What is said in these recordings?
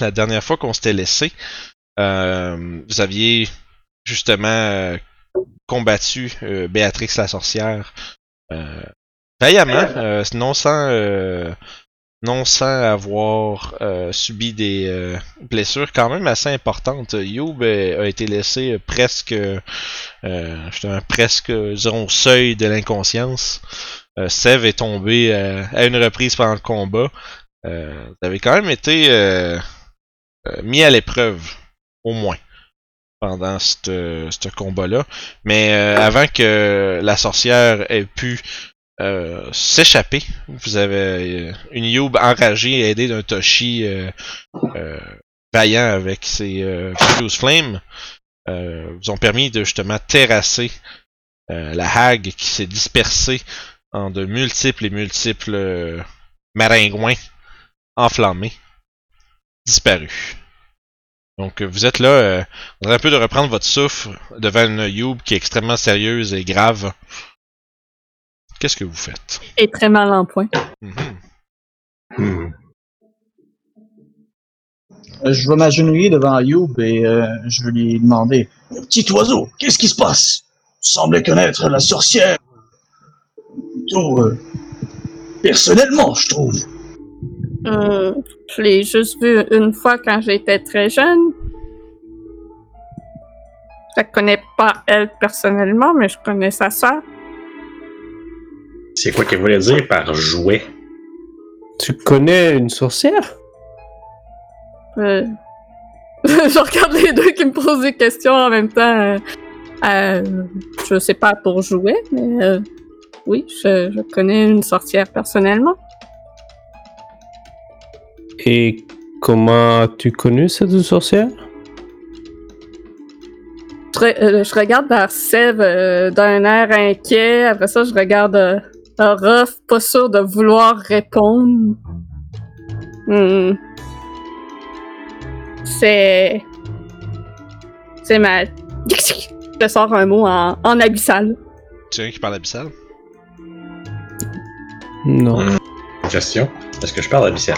la dernière fois qu'on s'était laissé, euh, vous aviez justement euh, combattu euh, Béatrix la sorcière euh, vaillamment, non sans non sans avoir subi des blessures quand même assez importantes. Youb a été laissé presque justement presque disons, au seuil de l'inconscience. Sev est tombé à une reprise pendant le combat. Vous avez quand même été euh, euh, mis à l'épreuve, au moins, pendant ce combat-là. Mais euh, avant que la sorcière ait pu euh, s'échapper, vous avez euh, une Youb enragée aidée d'un Toshi euh, euh, vaillant avec ses euh, Fuse Flame euh, vous ont permis de justement terrasser euh, la hague qui s'est dispersée en de multiples et multiples euh, maringouins enflammés, disparus. Donc euh, vous êtes là, euh, on a un peu de reprendre votre souffle devant une Youb qui est extrêmement sérieuse et grave. Qu'est-ce que vous faites? Et très mal en point. Mhm. Hmm. Euh, Je vais m'agenouiller devant Youb et euh, je vais lui demander Petit oiseau, qu'est-ce qui se passe? Tu semblais connaître la sorcière. Plutôt euh, personnellement, je trouve. Hum, je l'ai juste vue une fois quand j'étais très jeune. Je la connais pas elle personnellement, mais je connais sa sœur. C'est quoi qu'elle voulait dire par jouet? Tu connais une sorcière? Euh, je regarde les deux qui me posent des questions en même temps. Euh, euh, je sais pas pour jouer, mais euh, oui, je, je connais une sorcière personnellement. Et comment as-tu connu cette sorcière? Je, re- euh, je regarde vers Sev euh, d'un air inquiet. Après ça, je regarde euh, Ruff, pas sûr de vouloir répondre. Hmm. C'est. C'est ma. Je sors un mot en, en abyssal. Tu un qui parle abyssal? Non. Question. Est-ce que je parle abyssal?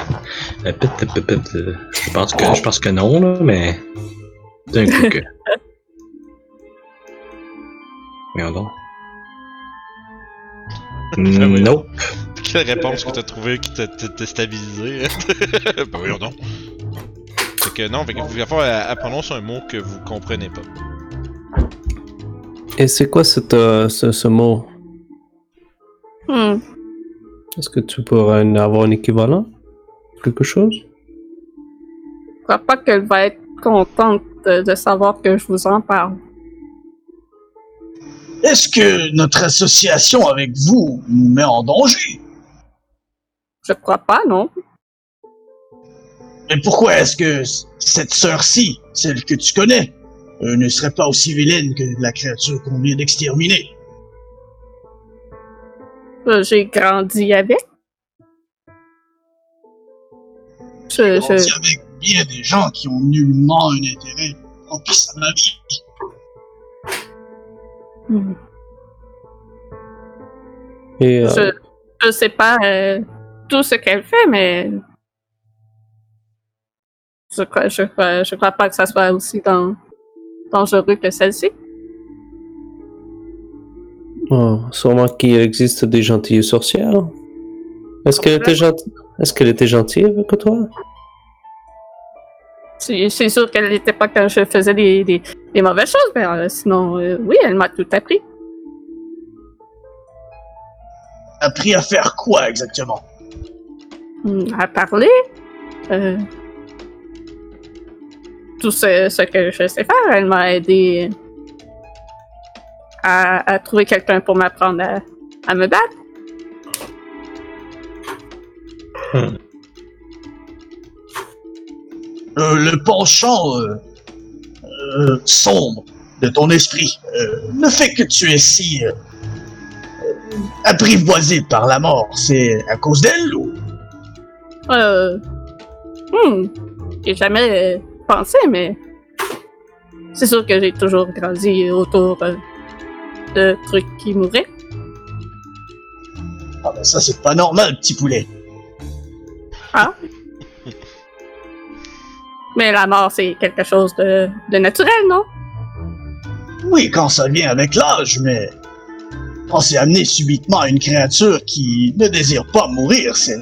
Euh, pit, pit, pit, pit, euh, Je pense que, je pense que non, là, mais. D'un coup que. Voyons donc. Nope. Quelle réponse que t'as trouvé qui t'a t'a- t'a stabilisé? ben voyons donc. Fait que non, fait que vous faire, elle, elle prononce un mot que vous comprenez pas. Et c'est quoi cette, euh, ce, ce mot? Hmm. Est-ce que tu pourrais en avoir un équivalent Quelque chose? Je crois pas qu'elle va être contente de, de savoir que je vous en parle. Est-ce que notre association avec vous nous met en danger? Je crois pas, non. Mais pourquoi est-ce que cette sœur-ci, celle que tu connais, euh, ne serait pas aussi vilaine que la créature qu'on vient d'exterminer? J'ai grandi avec. Dit je, avec bien des gens qui ont nullement un intérêt propice à ma vie. Hmm. Et euh, je, je sais pas euh, tout ce qu'elle fait, mais je crois, je, crois, je crois pas que ça soit aussi dan- dangereux que celle-ci. Oh, sûrement qu'il existe des gentilles sorcières. Est-ce qu'elle était gentille? Est-ce qu'elle était gentille avec toi? C'est sûr qu'elle n'était pas quand je faisais des, des, des mauvaises choses, mais euh, sinon, euh, oui, elle m'a tout appris. Appris à faire quoi exactement? Hmm, À parler. euh, tout ce, ce que je sais faire, elle m'a aidé à, à trouver quelqu'un pour m'apprendre à, à me battre. Euh, le penchant euh, euh, sombre de ton esprit le fait que tu es si apprivoisé par la mort, c'est à cause d'elle ou? Euh. Hmm. J'ai jamais pensé, mais. C'est sûr que j'ai toujours grandi autour de trucs qui mouraient. Ah ben ça c'est pas normal, petit poulet. Ah. Mais la mort, c'est quelque chose de, de naturel, non? Oui, quand ça vient avec l'âge, mais quand c'est amené subitement à une créature qui ne désire pas mourir, c'est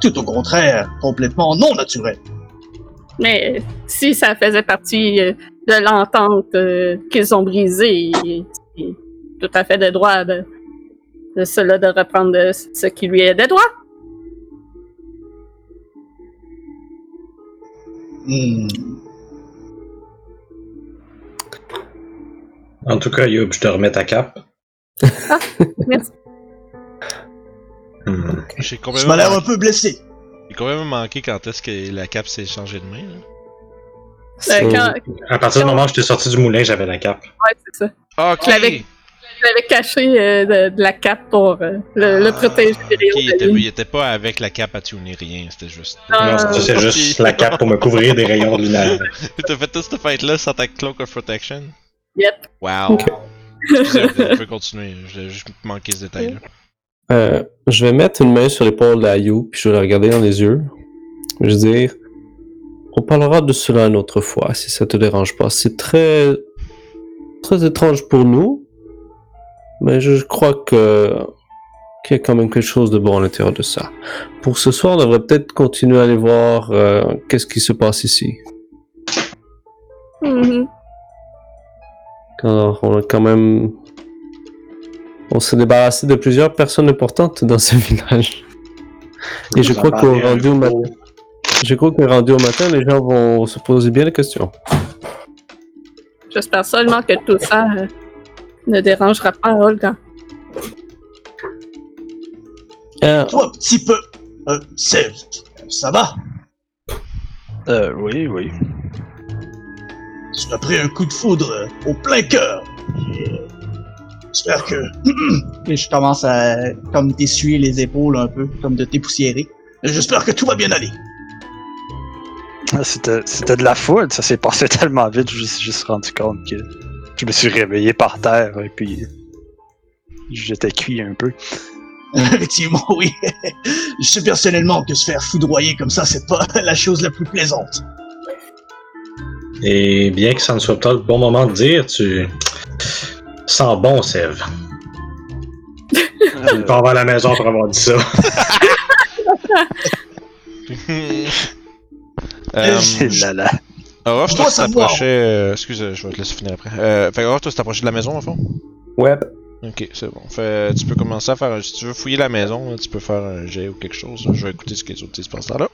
tout au contraire complètement non naturel. Mais si ça faisait partie euh, de l'entente euh, qu'ils ont brisée, tout à fait de droit de, de cela de reprendre de ce qui lui est de droit. Hmm. En tout cas, Youb, je te remets ta cape. Merci. Hmm. J'ai complètement, m'as l'air un peu blessé. j'ai complètement manqué quand est-ce que la cape s'est changée de main. là. Euh, So- quand, À partir du moment où j'étais sorti du moulin, j'avais la cape. ouais, c'est ça. Ah, ok! Je Je l'avais caché euh, de, de la cape pour euh, le, le protéger des rayons Ok, il de était, il était pas avec la cape à tuner rien, c'était juste. Ah, non, c'est juste la cape pour me couvrir des rayons lunaires. T'as fait toute cette fête-là sans ta cloak of protection? Yep. Wow! Ok. Excusez, vous pouvez continuer, j'ai juste manqué ce détail-là. Euh, je vais mettre une main sur l'épaule d'Ayu, puis je vais la regarder dans les yeux. Je vais dire, on parlera de cela une autre fois, si ça te dérange pas. C'est très, très étrange pour nous, mais je crois que qu'il y a quand même quelque chose de bon à l'intérieur de ça. Pour ce soir, on devrait peut-être continuer à aller voir euh, qu'est-ce qui se passe ici. Mhm. Alors, on a quand même, on s'est débarrassé de plusieurs personnes importantes dans ce village. Et je crois qu'au rendu au matin, je crois que rendu au matin, les gens vont se poser bien des questions. J'espère seulement que tout ça euh, ne dérangera pas Olga. Euh, Toi, petit peu. Euh, c'est. Ça va? Euh, oui, oui. Tu as pris un coup de foudre euh, au plein cœur. Euh, J'espère que. Et je commence à comme t'essuyer les épaules un peu, comme de t'époussiérer. Et J'espère que tout va bien aller. Ah, C'était c'était de la foule, ça s'est passé tellement vite, je me suis juste rendu compte que je me suis réveillé par terre et puis j'étais cuit un peu. Effectivement, oui. Je sais personnellement que se faire foudroyer comme ça, c'est pas la chose la plus plaisante. Et bien que ça ne soit pas le bon moment de dire, tu sens bon, Sève. Euh, Tu pars vers la maison pour avoir dit ça. euh, là là. Je toi, dois tu savoir. t'approchais. Euh, excuse, je vais te laisser finir après. Euh, fait que Aurore, toi, tu t'approchais de la maison, au fond? ouais. Ok, c'est bon. Fait, tu peux commencer à faire un. Si tu veux fouiller la maison, tu peux faire un jet ou quelque chose. Je vais écouter ce que les autres disent pendant ce temps-là.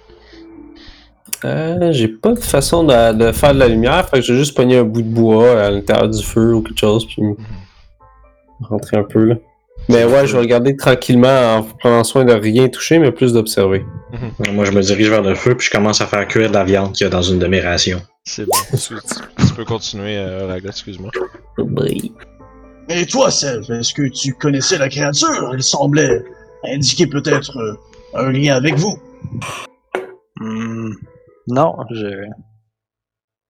Euh, j'ai pas de façon de, de faire de la lumière, fait que j'ai juste pogné un bout de bois à l'intérieur du feu ou quelque chose, puis rentrer un peu là. Mais ouais, je vais regarder tranquillement en prenant soin de rien toucher, mais plus d'observer. Moi, je me dirige vers le feu, puis je commence à faire cuire de la viande qu'il y a dans une de mes rations. C'est bon. tu, tu- tu peux continuer, euh, Raga, excuse-moi. Oui. Et toi, Sèvres, est-ce que tu connaissais la créature? Elle semblait indiquer peut-être euh, un lien avec vous. Hmm, non, je.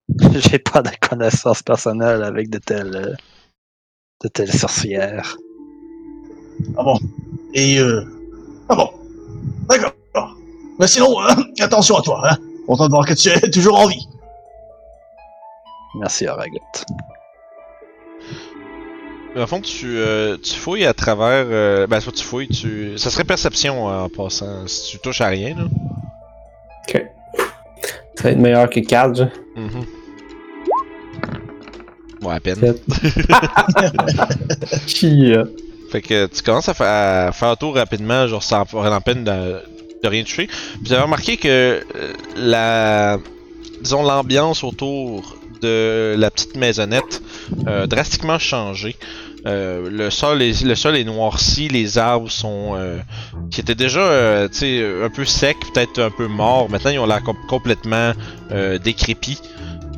J'ai pas de connaissances personnelles avec de telles. euh, de telles sorcières. Ah bon? Et euh... Ah bon D'accord. Mais sinon, hein, attention à toi, hein. Content de voir que tu es toujours en vie. Merci, Aragotte. Dans le fond, tu, euh, tu fouilles à travers. Euh, ben, soit tu fouilles, tu. Ça serait perception euh, en passant. Si tu touches à rien, là. Ok. Ça va être meilleur que 4, genre. Mhm. Ouais, à peine. Fait que tu commences à, fa- à faire un tour rapidement, genre sans avoir la peine de, de rien toucher. Puis vous avez remarqué que euh, la. Disons, l'ambiance autour la petite maisonnette a drastiquement changé. Euh, le, sol est, noirci, les arbres sont. euh, qui étaient déjà euh, un peu secs, peut-être un peu morts. Maintenant, ils ont l'air com- complètement euh, décrépits.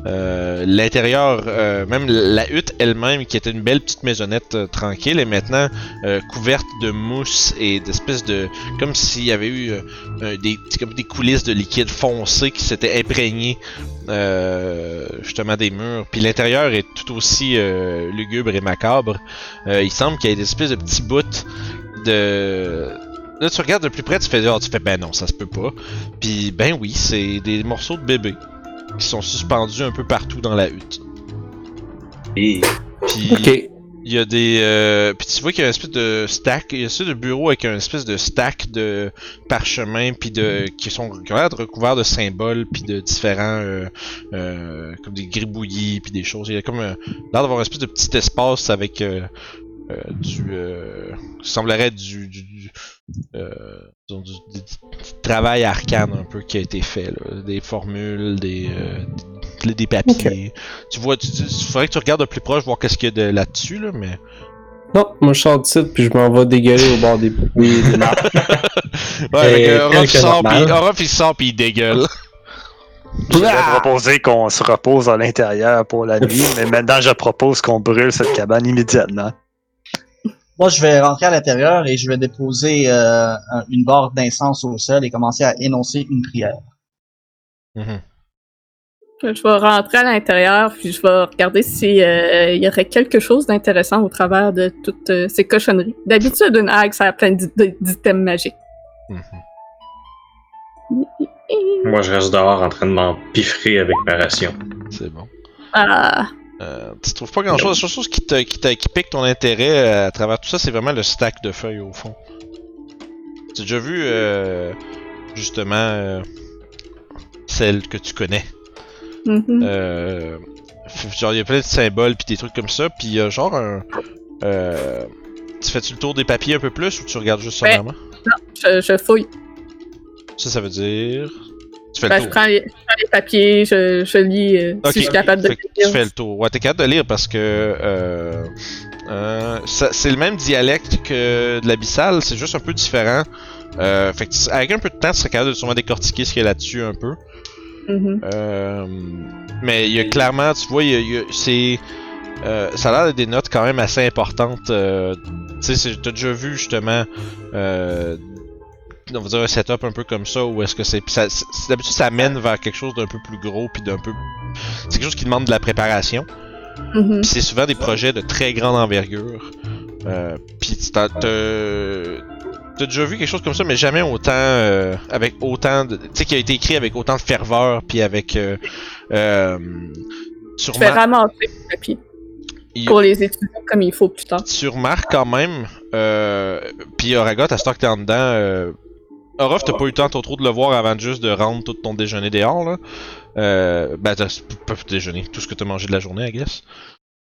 Euh, L'intérieur, euh, même la hutte elle-même, qui était une belle petite maisonnette euh, tranquille, est maintenant couverte de mousse et d'espèces de. comme s'il y avait eu des, comme des coulisses de liquide foncé qui s'étaient imprégnées justement des murs. Puis l'intérieur est tout aussi lugubre et macabre. Il semble qu'il y ait des espèces de petits bouts de. Là, tu regardes de plus près, tu fais, ah, tu fais, ben non, ça se peut pas. Puis, ben oui, c'est des morceaux de bébé. Qui sont suspendus un peu partout dans la hutte. Et Puis Ok. il y a des. Euh, puis tu vois qu'il y a une espèce de stack. Il y a ça de bureau avec un espèce de stack de parchemins puis de qui sont recouverts de symboles puis de différents euh, euh, comme des gribouillis puis des choses. Il y a comme un- l'air d'avoir une espèce de petit espace avec euh, du euh, semblerait du, du, du, euh, disons, du- du- du travail arcane un peu qui a été fait là. des formules des euh, des, des papiers tu vois tu, tu- il faudrait que tu regardes de plus proche voir qu'est-ce qu'il y a de là-dessus là mais Non, moi je sors du site puis je m'en vais dégueuler au bord des oui, des marques. Ouais, Et Orof, il que sort, Orof, il sort pis il dégueule. Je vais proposer qu'on se repose à l'intérieur pour la nuit, mais maintenant je propose qu'on brûle cette cabane immédiatement. Moi, je vais rentrer à l'intérieur et je vais déposer euh, un- une barre d'incense au sol et commencer à énoncer une prière. Mhm. Je vais rentrer à l'intérieur, puis je vais regarder s'il y aurait quelque chose d'intéressant au travers de toutes euh, ces cochonneries. D'habitude, une hague, ça a plein d'items magiques. Mhm. moi, je reste dehors en train de m'empiffrer avec ma ration. C'est bon. Ah, Euh, tu trouves pas grand chose. La seule chose qui, te, qui, te- qui pique ton intérêt euh, à travers tout ça, c'est vraiment le stack de feuilles au fond. Tu as déjà vu, euh, justement, euh, celle que tu connais? f- genre, il y a plein de symboles puis des trucs comme ça, puis il y a genre un. Euh, tu fais-tu le tour des papiers un peu plus ou tu regardes juste Ouais. sommairement? je, je fouille. Ça, ça veut dire. Tu fais Ben, je, prends les, je prends les papiers, je, je lis euh, si je suis capable de Fait que lire. tu fais le tour. Ouais, t'es capable de lire parce que euh, euh, c'est le même dialecte que de l'abyssal, c'est juste un peu différent. Euh, fait que tu- avec un peu de temps, tu serais capable de sûrement décortiquer ce qu'il y a là-dessus un peu. Mhm. Euh, mais il y a clairement, tu vois, c'est euh, ça a l'air d'être des notes quand même assez importantes. euh, tu sais, t'as déjà vu justement. Euh, on va dire un setup un peu comme ça où est-ce que c'est d'habitude ça mène vers quelque chose d'un peu plus gros puis d'un peu c'est quelque chose qui demande de la préparation Mhm. puis c'est souvent des projets de très grande envergure euh, puis tu t'as t'as déjà vu quelque chose comme ça mais jamais autant euh, avec autant de tu sais qui a été écrit avec autant de ferveur puis avec euh, euh, vais sûrement ramasser les papiers il- pour les étudier comme il faut plus tard. tu remarques quand même, euh, puis Oragot, à ce temps que t'es en dedans, euh, Orof, t'as pas eu le temps trop trop de le voir avant de juste de rendre tout ton déjeuner dehors, là. Euh, ben, t'as pas déjeuner, tout ce que t'as mangé de la journée, I guess.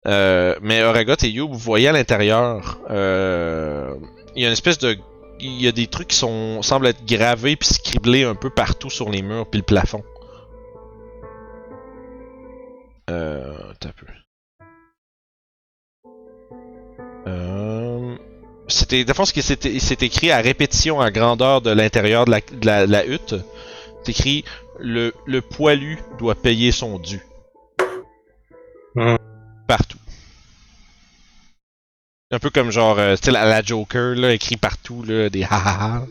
Euh, mais Oragot et You, vous voyez à l'intérieur, euh, il y a une espèce de... Il y a des trucs qui sont semblent être gravés puis scriblés un peu partout sur les murs puis le plafond. Euh... T'as peu. Euh... C'était, de fond, ce qui c'est écrit à répétition à grandeur de l'intérieur de la, de la, de la hutte. C'est écrit le, le poilu doit payer son dû. Hmm. Partout. Un peu comme genre, euh, style à la Joker, là, écrit partout, là, des ha ha ha.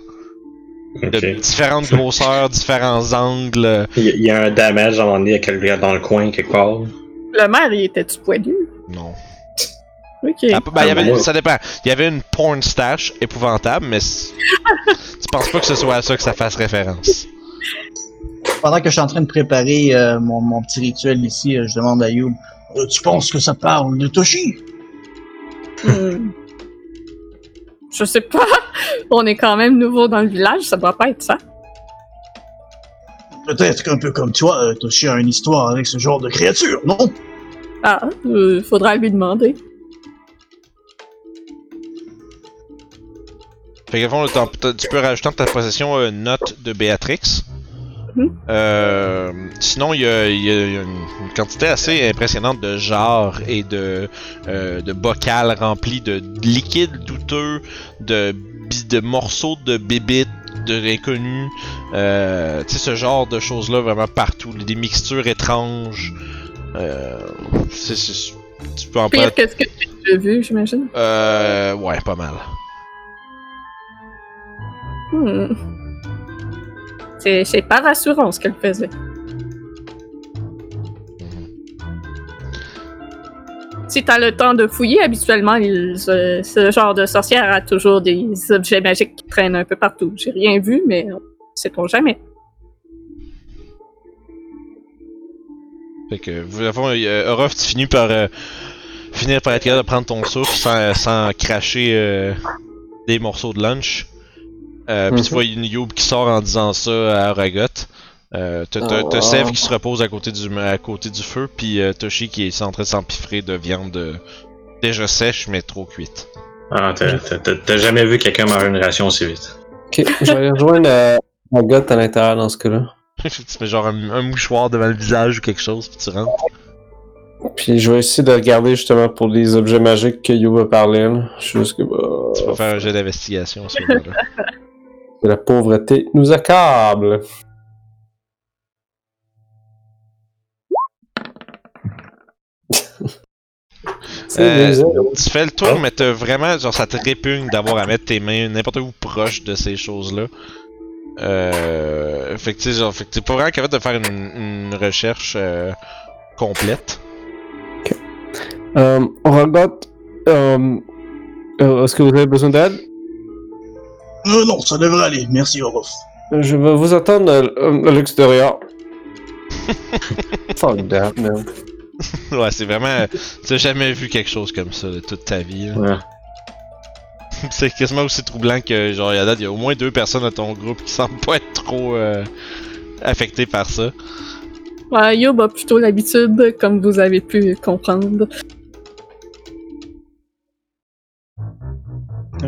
De différentes grosseurs, différents angles. Il y, a- il y a un damage à un moment donné à quelqu'un dans le coin quelque part. Le maire, il était-tu poilu? Non. Ok. Ah, ben, il y avait, moi- ça dépend. Il y avait une porn stash épouvantable, mais tu penses pas que ce soit à ça que ça fasse référence? Pendant que je suis en train de préparer euh, mon, mon petit rituel ici, euh, je demande à Youb, Euh, tu penses que ça parle de Toshi? Hmm. Je sais pas. On est quand même nouveau dans le village, ça doit pas être ça. Peut-être qu'un peu comme toi, Toshi a une histoire avec ce genre de créature, non? Ah, euh, faudra lui demander. Fait fond, tu peux rajouter dans ta possession euh, une note de Béatrix. Mhm. Euh, sinon, il y a, il y a une, une quantité assez impressionnante de jarres et de, euh, de bocals remplis de liquides douteux, de, bi- de morceaux de bébites, de inconnus. Euh, tu sais, ce genre de choses-là vraiment partout. Des mixtures étranges. Euh, c'est- c'est- tu peux en Pire prendre. que ce que j'ai déjà vu, j'imagine. Euh, ouais, pas mal. Hmm. C'est pas rassurant ce qu'elle faisait. Si t'as le temps de fouiller, habituellement, ce, genre de sorcière a toujours des objets magiques qui traînent un peu partout. J'ai rien vu, mais sait-on jamais. Fait que, vous, euh, Orof, tu finis par euh, finir par être capable de prendre ton souffle sans, sans cracher euh, des morceaux de lunch. Euh, Puis tu Mhm. vois une Youb qui sort en disant ça à Aragot. Euh, t'as Oh, wow. Sev qui se repose à côté du, à côté du feu, puis euh, Toshi qui est en train de s'empiffrer de viande euh, déjà sèche mais trop cuite. Ah, t'as- jamais vu quelqu'un manger une ration aussi vite. Ok, je vais rejoindre euh, la gotte à l'intérieur dans ce cas-là. tu mets genre un, un mouchoir devant le visage ou quelque chose, puis tu rentres. Puis je vais essayer de regarder justement pour les objets magiques que You va parler. là. Je suis juste que bah, Tu vas faire un jet d'investigation à ce moment-là. la pauvreté nous accable. Euh, tu fais le tour, mais t'as vraiment, genre, ça te répugne d'avoir à mettre tes mains n'importe où proche de ces choses-là. Euh, fait que, tu genre, fait que t'es pas vraiment capable de faire une, une recherche euh, complète. On regarde. Euh, euh, Est-ce que vous avez besoin d'aide? Euh, non, ça devrait aller. Merci, Orof. Je vais vous attendre à, à l'extérieur. Fuck that, man. ouais, c'est vraiment. Tu as jamais vu quelque chose comme ça de toute ta vie. là. Ouais. c'est quasiment aussi troublant que, genre, il y a date, il y a au moins deux personnes dans ton groupe qui semblent pas être trop euh, affectées par ça. Ouais, Yob a plutôt l'habitude, comme vous avez pu comprendre.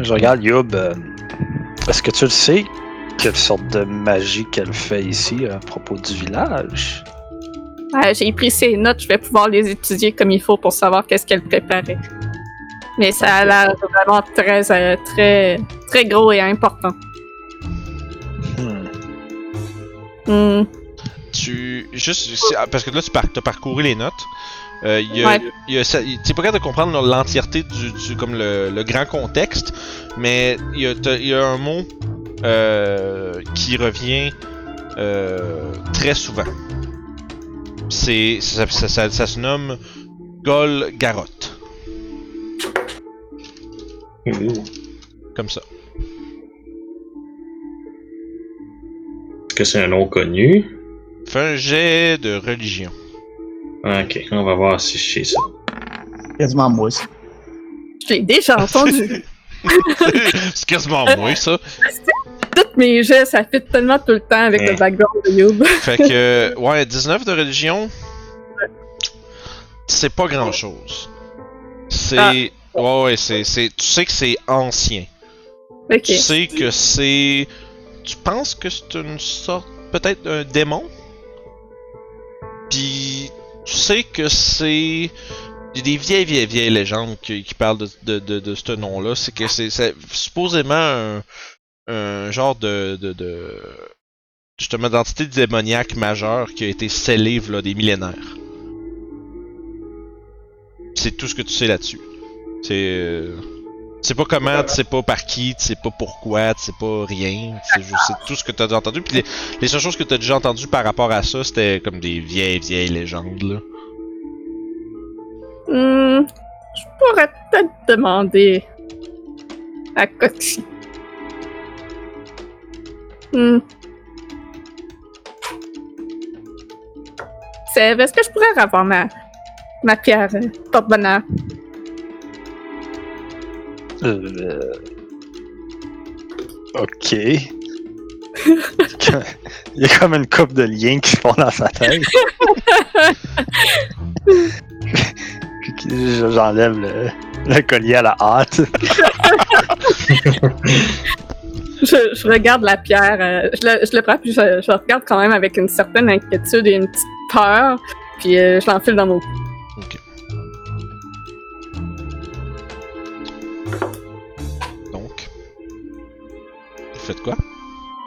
Je regarde euh, Est-ce que tu le sais? Quelle sorte de magie qu'elle fait ici à propos du village? Ouais, j'ai pris ses notes, je vais pouvoir les étudier comme il faut pour savoir qu'est-ce qu'elle préparait. Mais ça a l'air vraiment très, euh, très, très gros et important. Hmm. Hmm. Tu. Juste. ah, Parce que là, tu par, as parcouru les notes. Euh, il y a, Ouais. il y a ça- il- t'es pas capable de comprendre l'entièreté du, du- comme le, le grand contexte, mais il y a, y un mot euh, qui revient euh, très souvent. C'est ça, ça, ça- ça se nomme Gol Garot, Ouh. comme ça. Est-ce que c'est un nom connu? Fais un jet de religion. Ok, on va voir si je sais ça. Quasiment moi. Je l'ai déjà entendu. C'est quasiment moi ça. Toutes mes jets, ça fit tellement tout le temps avec le background de Youb. Fait que, ouais, 19 de religion, c'est pas grand chose. C'est. Ah. Ouais, ouais, c'est, c'est. Tu sais que c'est ancien. Ok. Tu sais que c'est. Tu penses que c'est une sorte. Peut-être un démon? Puis. Tu sais que c'est. Des vieilles, vieilles, vieilles légendes qui, parlent de, de, de, ce nom-là. C'est que c'est, c'est supposément un, un genre de, de, de justement d'entité démoniaque majeure qui a été scellée là des millénaires. C'est tout ce que tu sais là-dessus. C'est euh, tu sais pas comment, tu sais pas par qui, tu sais pas pourquoi, tu sais pas rien. C'est tout ce que t'as déjà entendu. Puis les, les seules choses que t'as déjà entendu par rapport à ça, c'était comme des vieilles vieilles légendes là. Hmm, je pourrais peut-être demander à. Hmm. Sève, est-ce que je pourrais avoir ma, ma pierre euh, porte-bonheur? Euh, Ok. Il y a comme une coupe de liens qui se font dans sa tête. J'enlève le, le collier à la hâte. Je, je regarde la pierre, euh, je, le, je le prends, puis je, je le regarde quand même avec une certaine inquiétude et une petite peur, puis euh, je l'enfile dans mon cou. Faites quoi?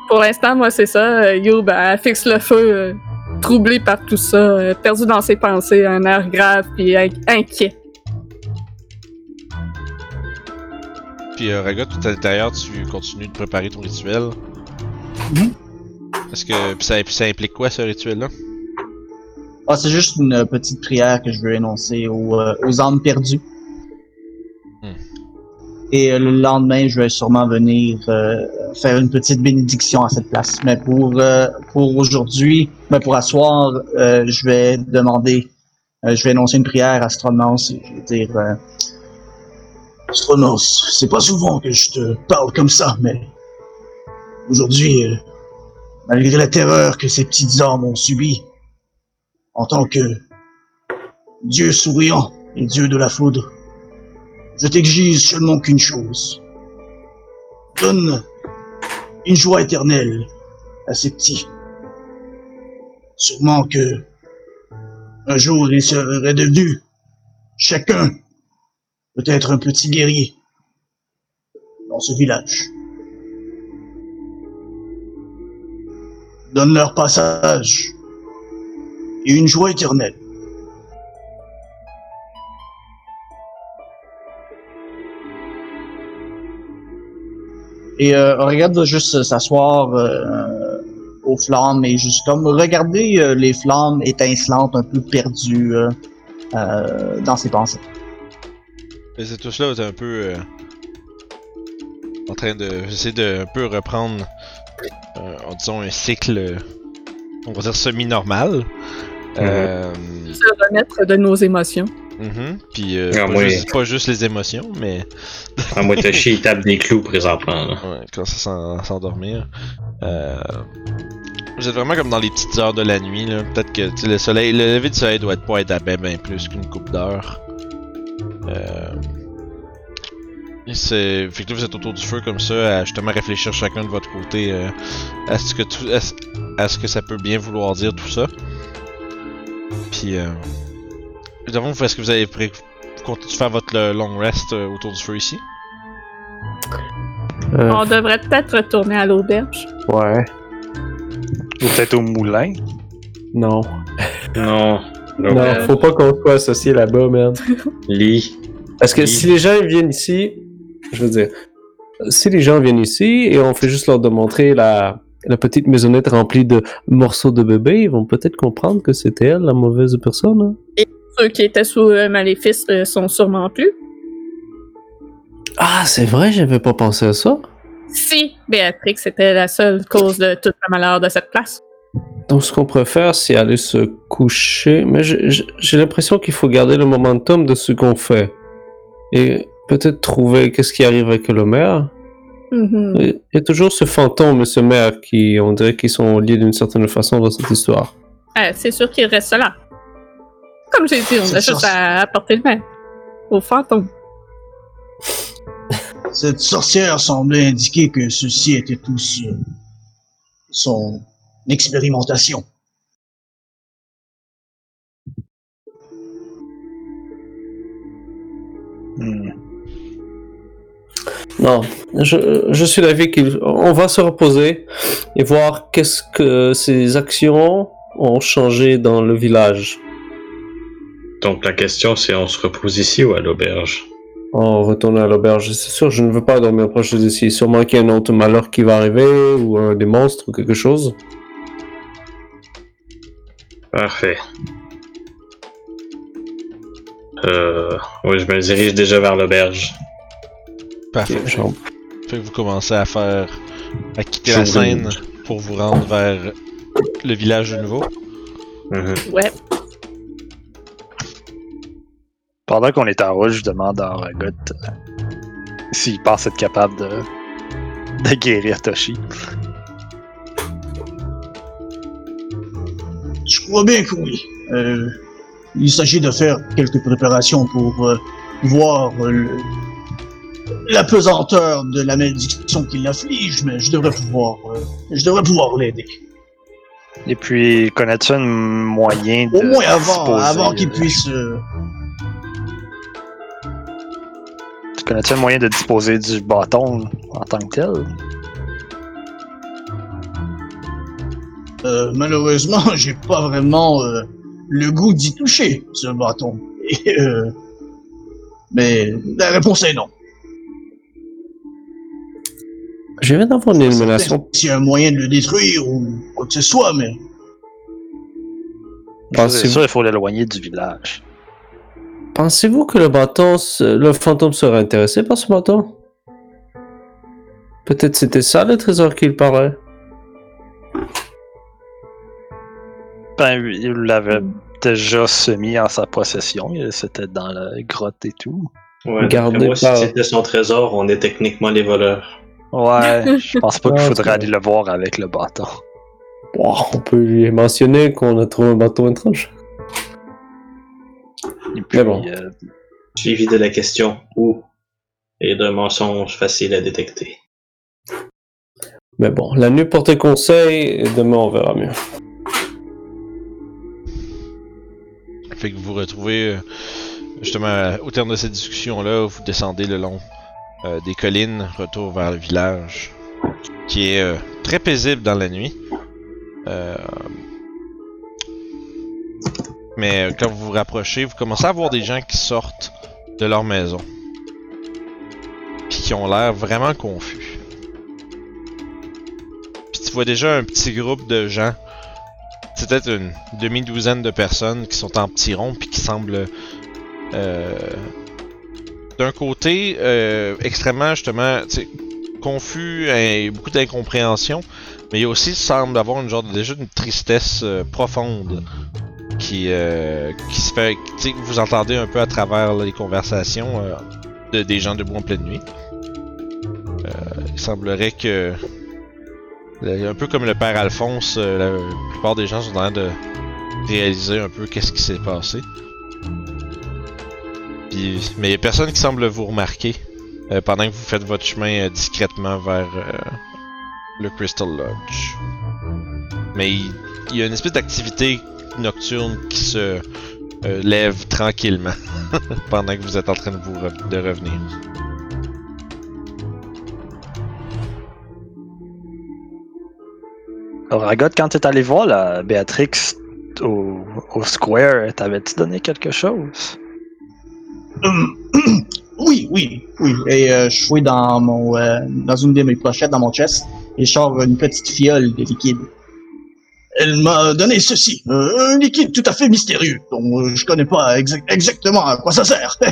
Pour l'instant, moi, c'est ça. Euh, Youb, elle fixe le feu, euh, troublé par tout ça, euh, perdu dans ses pensées, un air grave puis in- inquiet. Puis euh, Raga, tout à l'intérieur, tu continues de préparer ton rituel. Est-ce que puis ça, puis ça implique quoi ce rituel-là? Ah, c'est juste une petite prière que je veux énoncer aux, euh, aux âmes perdues. Et euh, le lendemain, je vais sûrement venir euh, faire une petite bénédiction à cette place. Mais pour euh, pour aujourd'hui, mais pour asseoir, je vais demander, je vais énoncer une prière à Stronos. Je vais dire, Stronos, c'est pas souvent que je te parle comme ça, mais aujourd'hui, malgré la terreur que ces petites âmes ont subie, en tant que Dieu souriant et Dieu de la foudre, je t'exige seulement qu'une chose. Donne une joie éternelle à ces petits. Sûrement que un jour ils seraient devenus chacun peut-être un petit guerrier dans ce village. Donne leur passage et une joie éternelle. Et euh, regarde juste s'asseoir euh, aux flammes et juste comme regarder euh, les flammes étincelantes un peu perdues euh, euh, dans ses pensées. Mais c'est tout cela est un peu euh, en train de j'essaie de un peu reprendre euh, en disant un cycle on va dire semi-normal. Euh, Se remettre de nos émotions. Mhm. Puis euh, Ah, pas, moi- juste, pas juste les émotions, mais Ah, moi, Toshi, il tape des clous présentement. Là. ouais, quand ça s'en- s'endormir. Euh, vous êtes vraiment comme dans les petites heures de la nuit là. Peut-être que le soleil, le lever du soleil doit être pas être à ben ben plus qu'une coupe d'heures. Euh, c'est, fait que vous êtes autour du feu comme ça, à justement réfléchir chacun de votre côté euh, à ce que tout, à, ce- à ce que ça peut bien vouloir dire tout ça. Puis, euh, évidemment, est-ce que vous avez pré- comptez faire votre le long rest euh, autour du feu ici? Euh, On devrait peut-être retourner à l'auberge. ouais. Ou peut-être au moulin? Non. Non. Non, Non. faut pas qu'on soit associé là-bas, man. Lit. Parce que si les gens viennent ici, je veux dire, si les gens viennent ici et on fait juste leur démontrer la, la petite maisonnette remplie de morceaux de bébé, ils vont peut-être comprendre que c'était elle la mauvaise personne. hein. Ceux qui étaient sous le maléfice euh, sont sûrement plus. Ah, c'est vrai, j'avais pas pensé à ça. Si Béatrix était la seule cause de tout le malheur de cette place. Donc, ce qu'on préfère, c'est aller se coucher. Mais j'ai l'impression qu'il faut garder le momentum de ce qu'on fait. Et peut-être trouver qu'est-ce qui arrive avec le maire. Il y a toujours ce fantôme et ce maire qui, on dirait qu'ils sont liés d'une certaine façon dans cette histoire. Euh, c'est sûr qu'il reste là. Comme j'ai dit, on a juste à apporter le main. Au fantôme. Cette sorcière semblait indiquer que ceux-ci étaient tous euh, son expérimentation. Hmm. Non, je, je suis d'avis qu'on va se reposer et voir qu'est-ce que ces actions ont changé dans le village. Donc la question c'est on se repose ici ou à l'auberge? On retourne à l'auberge. C'est sûr, je ne veux pas dormir proche d'ici. Sûrement qu'il y a un autre malheur qui va arriver ou un des monstres ou quelque chose. Parfait. Euh, oui, je me dirige déjà vers l'auberge. Parfait. Fait que vous commencez à faire. à quitter Je la scène pour vous rendre vers le village de nouveau. Mhm. Ouais. Pendant qu'on est en route, je demande à Aragot euh, s'il pense être capable de, de guérir Toshi. Je crois bien que oui. Euh, il s'agit de faire quelques préparations pour euh, voir le- la pesanteur de la malédiction qui l'afflige, mais je devrais pouvoir, je devrais pouvoir l'aider. Et puis, connais-tu un moyen de. Au moins avant, disposer, avant qu'il puisse. euh, Connais-tu un moyen de disposer du bâton en tant que tel? Euh, malheureusement, j'ai pas vraiment euh, le goût d'y toucher, ce bâton. Et, euh, mais la réponse est non. Je viens d'avoir une illumination. S'il y a un moyen de le détruire ou quoi que ce soit, mais Pensez- C'est sûr, il faut l'éloigner du village. Pensez-vous que le bâton, le fantôme serait intéressé par ce bâton? Peut-être c'était ça le trésor qu'il parlait. Ben, il l'avait déjà semi en sa possession. il- C'était dans la grotte et tout. Ouais, moi, si c'était son trésor, on est techniquement les voleurs. Ouais, je pense pas qu'il faudrait aller le voir avec le bâton. Wow, on peut lui mentionner qu'on a trouvé un bateau étrange. Et puis, Mais bon. euh, Suivi de la question où et d'un mensonge facile à détecter? Mais bon, la nuit porte conseil et demain on verra mieux. Fait que vous vous retrouvez euh, justement au terme de cette discussion-là, vous descendez le long euh, des collines, retour vers le village, qui est euh, très paisible dans la nuit. Euh, Mais euh, quand vous vous rapprochez, vous commencez à voir des gens qui sortent de leur maison. Puis qui ont l'air vraiment confus. Puis tu vois déjà un petit groupe de gens c'est peut-être une demi-douzaine de personnes qui sont en petits ronds puis qui semblent euh, d'un côté euh, extrêmement justement confus et beaucoup d'incompréhension mais il aussi semble avoir une genre de, déjà une tristesse euh, profonde qui euh, qui se fait vous entendez un peu à travers les conversations euh, de, des gens debout en pleine nuit Euh, il semblerait que un peu comme le père Alphonse, la plupart des gens sont en train de réaliser un peu qu'est-ce qui s'est passé. Puis, mais il y a personne qui semble vous remarquer pendant que vous faites votre chemin discrètement vers le Crystal Lodge. Mais il y a une espèce d'activité nocturne qui se euh, lève tranquillement pendant que vous êtes en train de vous re- de revenir. Ragot, quand t'es allé voir la Béatrix au, au Square, t'avais-tu donné quelque chose? Oui, oui, oui. Et euh, je fouille dans mon, euh, dans une de mes pochettes dans mon chest et je sors une petite fiole de liquide. Elle m'a donné ceci, euh, un liquide tout à fait mystérieux, dont euh, je connais pas exa- exactement à quoi ça sert.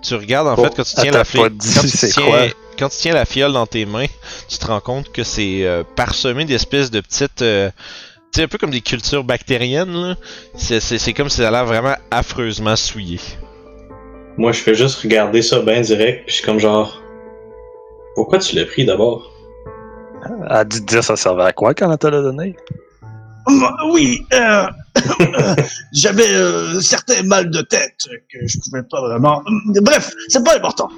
Tu regardes en Oh, fait quand tu tiens la fiole. Quand, tu c'est tiens- quoi. quand tu tiens la fiole dans tes mains, tu te rends compte que c'est euh, parsemé d'espèces de petites. euh, tu sais, un peu comme des cultures bactériennes, là. C'est, c'est, c'est comme si ça a l'air vraiment affreusement souillé. Moi, je fais juste regarder ça bien direct, puis je suis comme genre. Pourquoi tu l'as pris d'abord? Elle a dû te dire ça servait à quoi quand elle te l'a donné? Hum, oui, euh, j'avais euh, certains mal de tête que je pouvais pas vraiment. Bref, c'est pas important.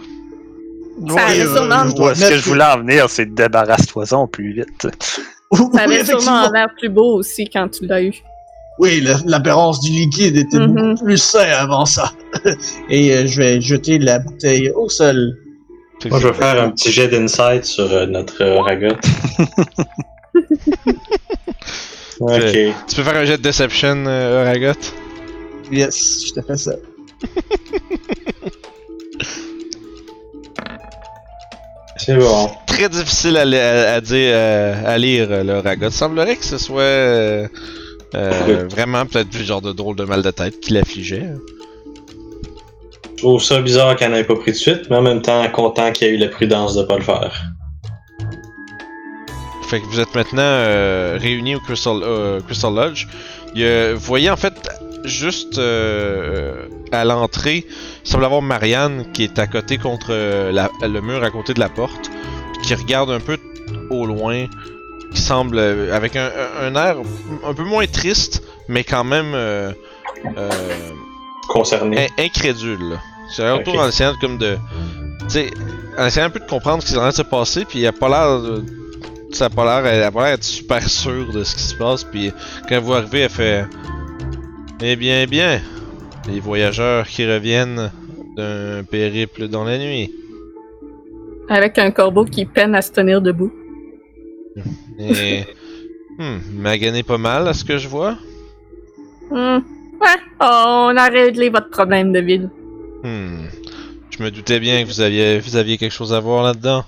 Ça avait euh, sûrement, je Où dois est-ce que je voulais en venir, c'est débarrasse-toi-en plus vite. ça Oui, avait sûrement l'air plus beau aussi quand tu l'as eu. Oui, la- l'apparence du liquide était Mhm. beaucoup plus sain avant ça. Et euh, je vais jeter la bouteille au sol. Moi, je vais faire un petit jet d'insight sur euh, notre euh, Ragot. ok. Tu peux faire un jet de deception, euh? Yes, je te fais ça. C'est bon. Très difficile à, li- à- à dire, euh, à lire, euh, le Aragot. semblerait que ce soit euh, euh, vraiment peut-être plus genre de drôle de mal de tête qui l'affligeait. Je trouve ça bizarre qu'elle n'ait pas pris de suite, mais en même temps content qu'il y ait eu la prudence de pas le faire. Fait que vous êtes maintenant euh, réunis au Crystal, euh, Crystal Lodge. Il vous voyez en fait juste euh, à l'entrée, il semble avoir Marianne qui est à côté contre euh, la- le mur à côté de la porte, qui regarde un peu au loin, qui semble euh, avec un, un- air un peu moins triste, mais quand même euh, euh, Concerné. in- incrédule. C'est un retour Ok. en essayant comme de. Tu sais, en essayant un peu de comprendre ce qui est en train de se passer, puis il a pas l'air. de- Ça a pas l'air. Elle a pas l'air d'être super sûre de ce qui se passe, puis quand vous arrivez, elle fait. Eh bien, bien. Les voyageurs qui reviennent d'un périple dans la nuit. Avec un corbeau qui peine à se tenir debout. Et. Hmm, magané pas mal à ce que je vois. Hmm. Ouais, on a réglé votre problème de ville. Hmm. Je me doutais bien que vous aviez, vous aviez quelque chose à voir là-dedans.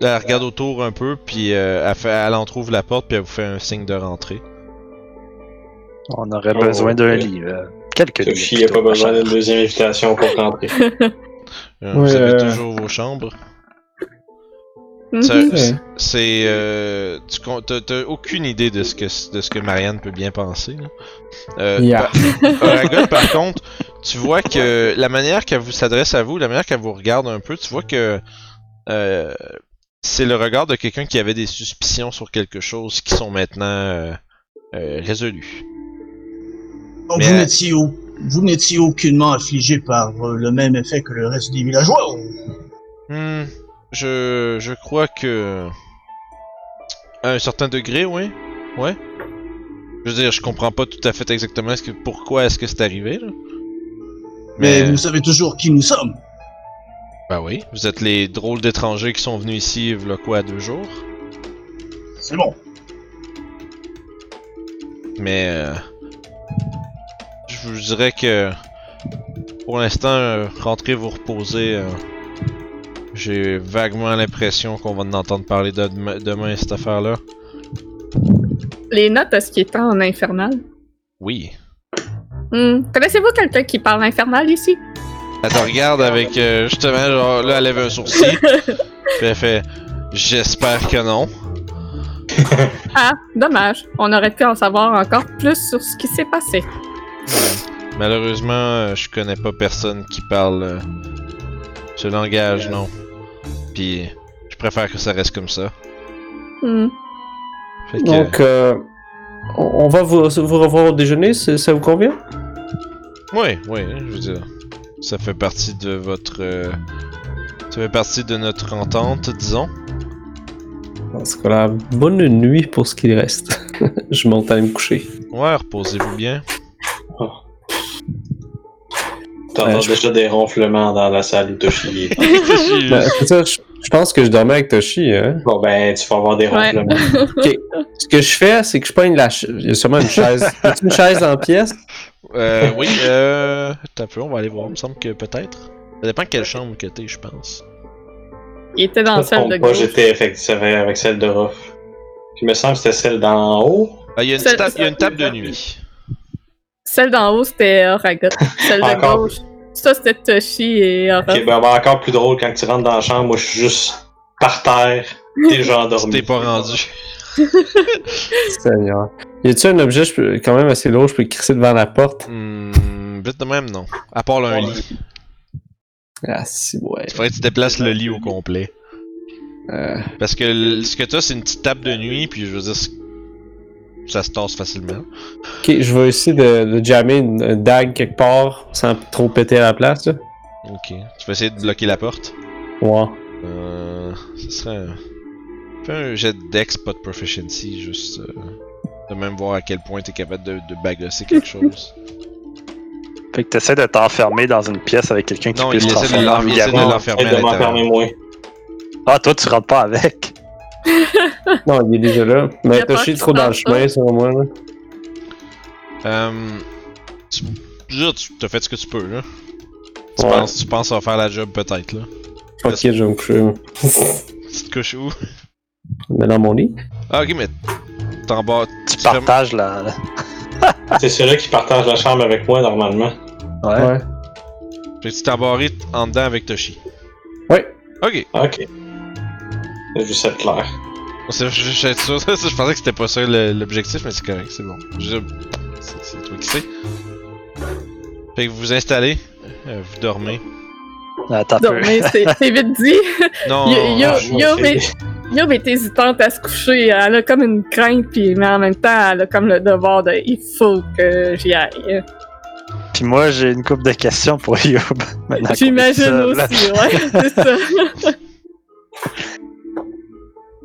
Là, elle regarde autour un peu, puis euh, elle, fait, elle entrouvre la porte, puis elle vous fait un signe de rentrer. On aurait Oh, besoin d'un ok. lit. euh, quelques lits. Sophie a pas besoin d'une deuxième invitation pour rentrer. Euh, vous avez euh, toujours vos chambres. Mhm. C'est-. Euh, tu t'as, t'as aucune idée de ce que de ce que Marianne peut bien penser. Là. Euh, Yeah. par- Aragon, par contre, tu vois que la manière qu'elle vous s'adresse à vous, la manière qu'elle vous regarde un peu, tu vois que euh, c'est le regard de quelqu'un qui avait des suspicions sur quelque chose qui sont maintenant euh, euh, résolues. Donc Mais- vous n'étiez au- vous n'étiez aucunement affligé par euh, le même effet que le reste des villageois ou... Hmm, je, je crois que. À un certain degré, oui. Ouais. Je veux dire, je comprends pas tout à fait exactement ce que, pourquoi est-ce que c'est arrivé, là. Mais Mais. vous savez toujours qui nous sommes. Bah oui, vous êtes les drôles d'étrangers qui sont venus ici, a quoi, deux jours? C'est bon. Mais. euh, je vous dirais que. Pour l'instant, euh, rentrez vous reposer. euh, J'ai vaguement l'impression qu'on va en entendre parler de demain, demain, cette affaire-là. Les notes, est-ce qu'il est en infernal? Oui. Hmm. Connaissez-vous quelqu'un qui parle infernal ici? Elle te regarde avec euh, justement genre là elle lève un sourcil. puis elle fait J'espère que non. Ah, dommage. On aurait pu en savoir encore plus sur ce qui s'est passé. Malheureusement, euh, je connais pas personne qui parle euh, ce langage, non. Puis je préfère que ça reste comme ça. Hmm. Fait que, Donc, euh, on va vous, vous revoir au déjeuner, ça vous convient? oui, oui, je veux dire, ça fait partie de votre, euh, ça fait partie de notre entente, disons. Dans ce cas-là, bonne nuit pour ce qu'il reste. Je monte à aller me coucher. Ouais, reposez-vous bien. T'entends Ouais, je- déjà des ronflements dans la salle où. Ben, ça, je, je pense que je dormais avec Toshi, hein. Bon ben, tu vas avoir des Ouais. ronflements. Ce que je fais, c'est que je pogne la chaise. Il y a sûrement une chaise. A-t-il une chaise en pièce? Euh, oui, euh, un peu, on va aller voir. Il me semble que peut-être. Ça dépend quelle chambre que t'es, je pense. Il était dans celle trompe de gauche. j'étais effectivement avec celle de Ruff. Puis il me semble que c'était celle d'en haut. Ah, il y a une, Celle- sta- il y a une table de nuit. Celle d'en haut, c'était Oragot. Celle de gauche. Ça, c'était Toshi et Aura. Ok, ben, ben, encore plus drôle quand tu rentres dans la chambre, moi je suis juste par terre, déjà endormi. t'es pas rendu. Seigneur. Y a-t-il un objet peux- quand même assez lourd, je peux crisser devant la porte? Hmm, vite de même, non. À part là, un lit. Ah, si, ouais. Il faudrait que tu déplaces le lit au complet. Euh, Parce que ce que t'as, c'est une petite table de nuit, puis je veux dire, ça se tasse facilement. ok, je vais essayer de, de jammer une, une dague quelque part sans trop péter à la place, là. Ok. Tu vas essayer de bloquer la porte? Ouais. Euh. Ce serait un. Fais un jet de dex, pas de proficiency, juste. euh, de même voir à quel point t'es capable de, de bagosser quelque chose. Fait que t'essaies de t'enfermer dans une pièce avec quelqu'un qui Non, peut il se essaie de l'enfermer à l'intérieur. Ah, toi, tu rentres pas avec. Non, il est déjà là. Mais est qui trop dans le chemin, selon moi, là. Euh. Tu, dire, tu t'as fait ce que tu peux, là. Tu, Ouais. penses, tu penses à faire la job, peut-être, là. Ok, je vais me coucher. Tu te couches où? Mais dans mon lit. Ah, ok, mais. T'en bas. Tu partages la. la- C'est celui qui partage la chambre avec moi normalement. Ouais. Ouais. Fait que tu t'es embarré en dedans avec Toshi. Ouais. Ok. Ok. Juste être clair. C'est- Je, je, je, pensais que c'était pas ça l'objectif, mais c'est correct, c'est bon. C'est toi qui sais. Fait que vous vous installez, euh, vous dormez. Attends. Dormez, c'est vite dit. Non, Yo- yo- je- yo, c'est- mais- Yob est hésitante à se coucher. Elle a comme une crainte, puis, mais en même temps, elle a comme le devoir de il faut que j'y aille. Puis moi, j'ai une couple de questions pour Yob. J'imagine aussi, ouais, c'est ça.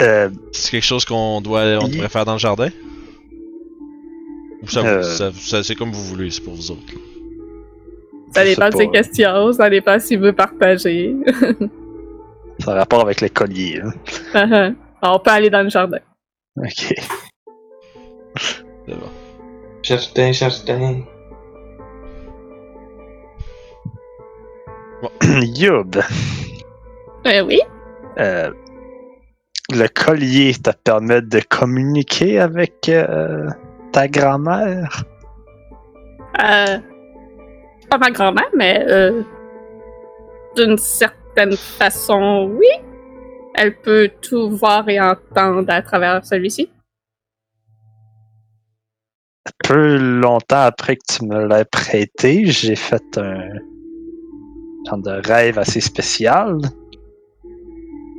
Euh, C'est quelque chose qu'on doit, on devrait faire dans le jardin? Ou ça, Euh. ça, ça- c'est comme vous voulez, c'est pour vous autres. Ça dépend de ses pas. questions, ça dépend s'il veut partager. ça a rapport avec les colliers. hein. On peut aller dans le jardin. Ok. C'est bon. Jardin, jardin. Yob, Euh, oui. euh, le collier te permet de communiquer avec euh, ta grand-mère? Euh, pas ma grand-mère, mais euh, d'une certaine façon, oui. elle peut tout voir et entendre à travers celui-ci. Peu longtemps après que tu me l'aies prêté, j'ai fait un genre de rêve assez spécial.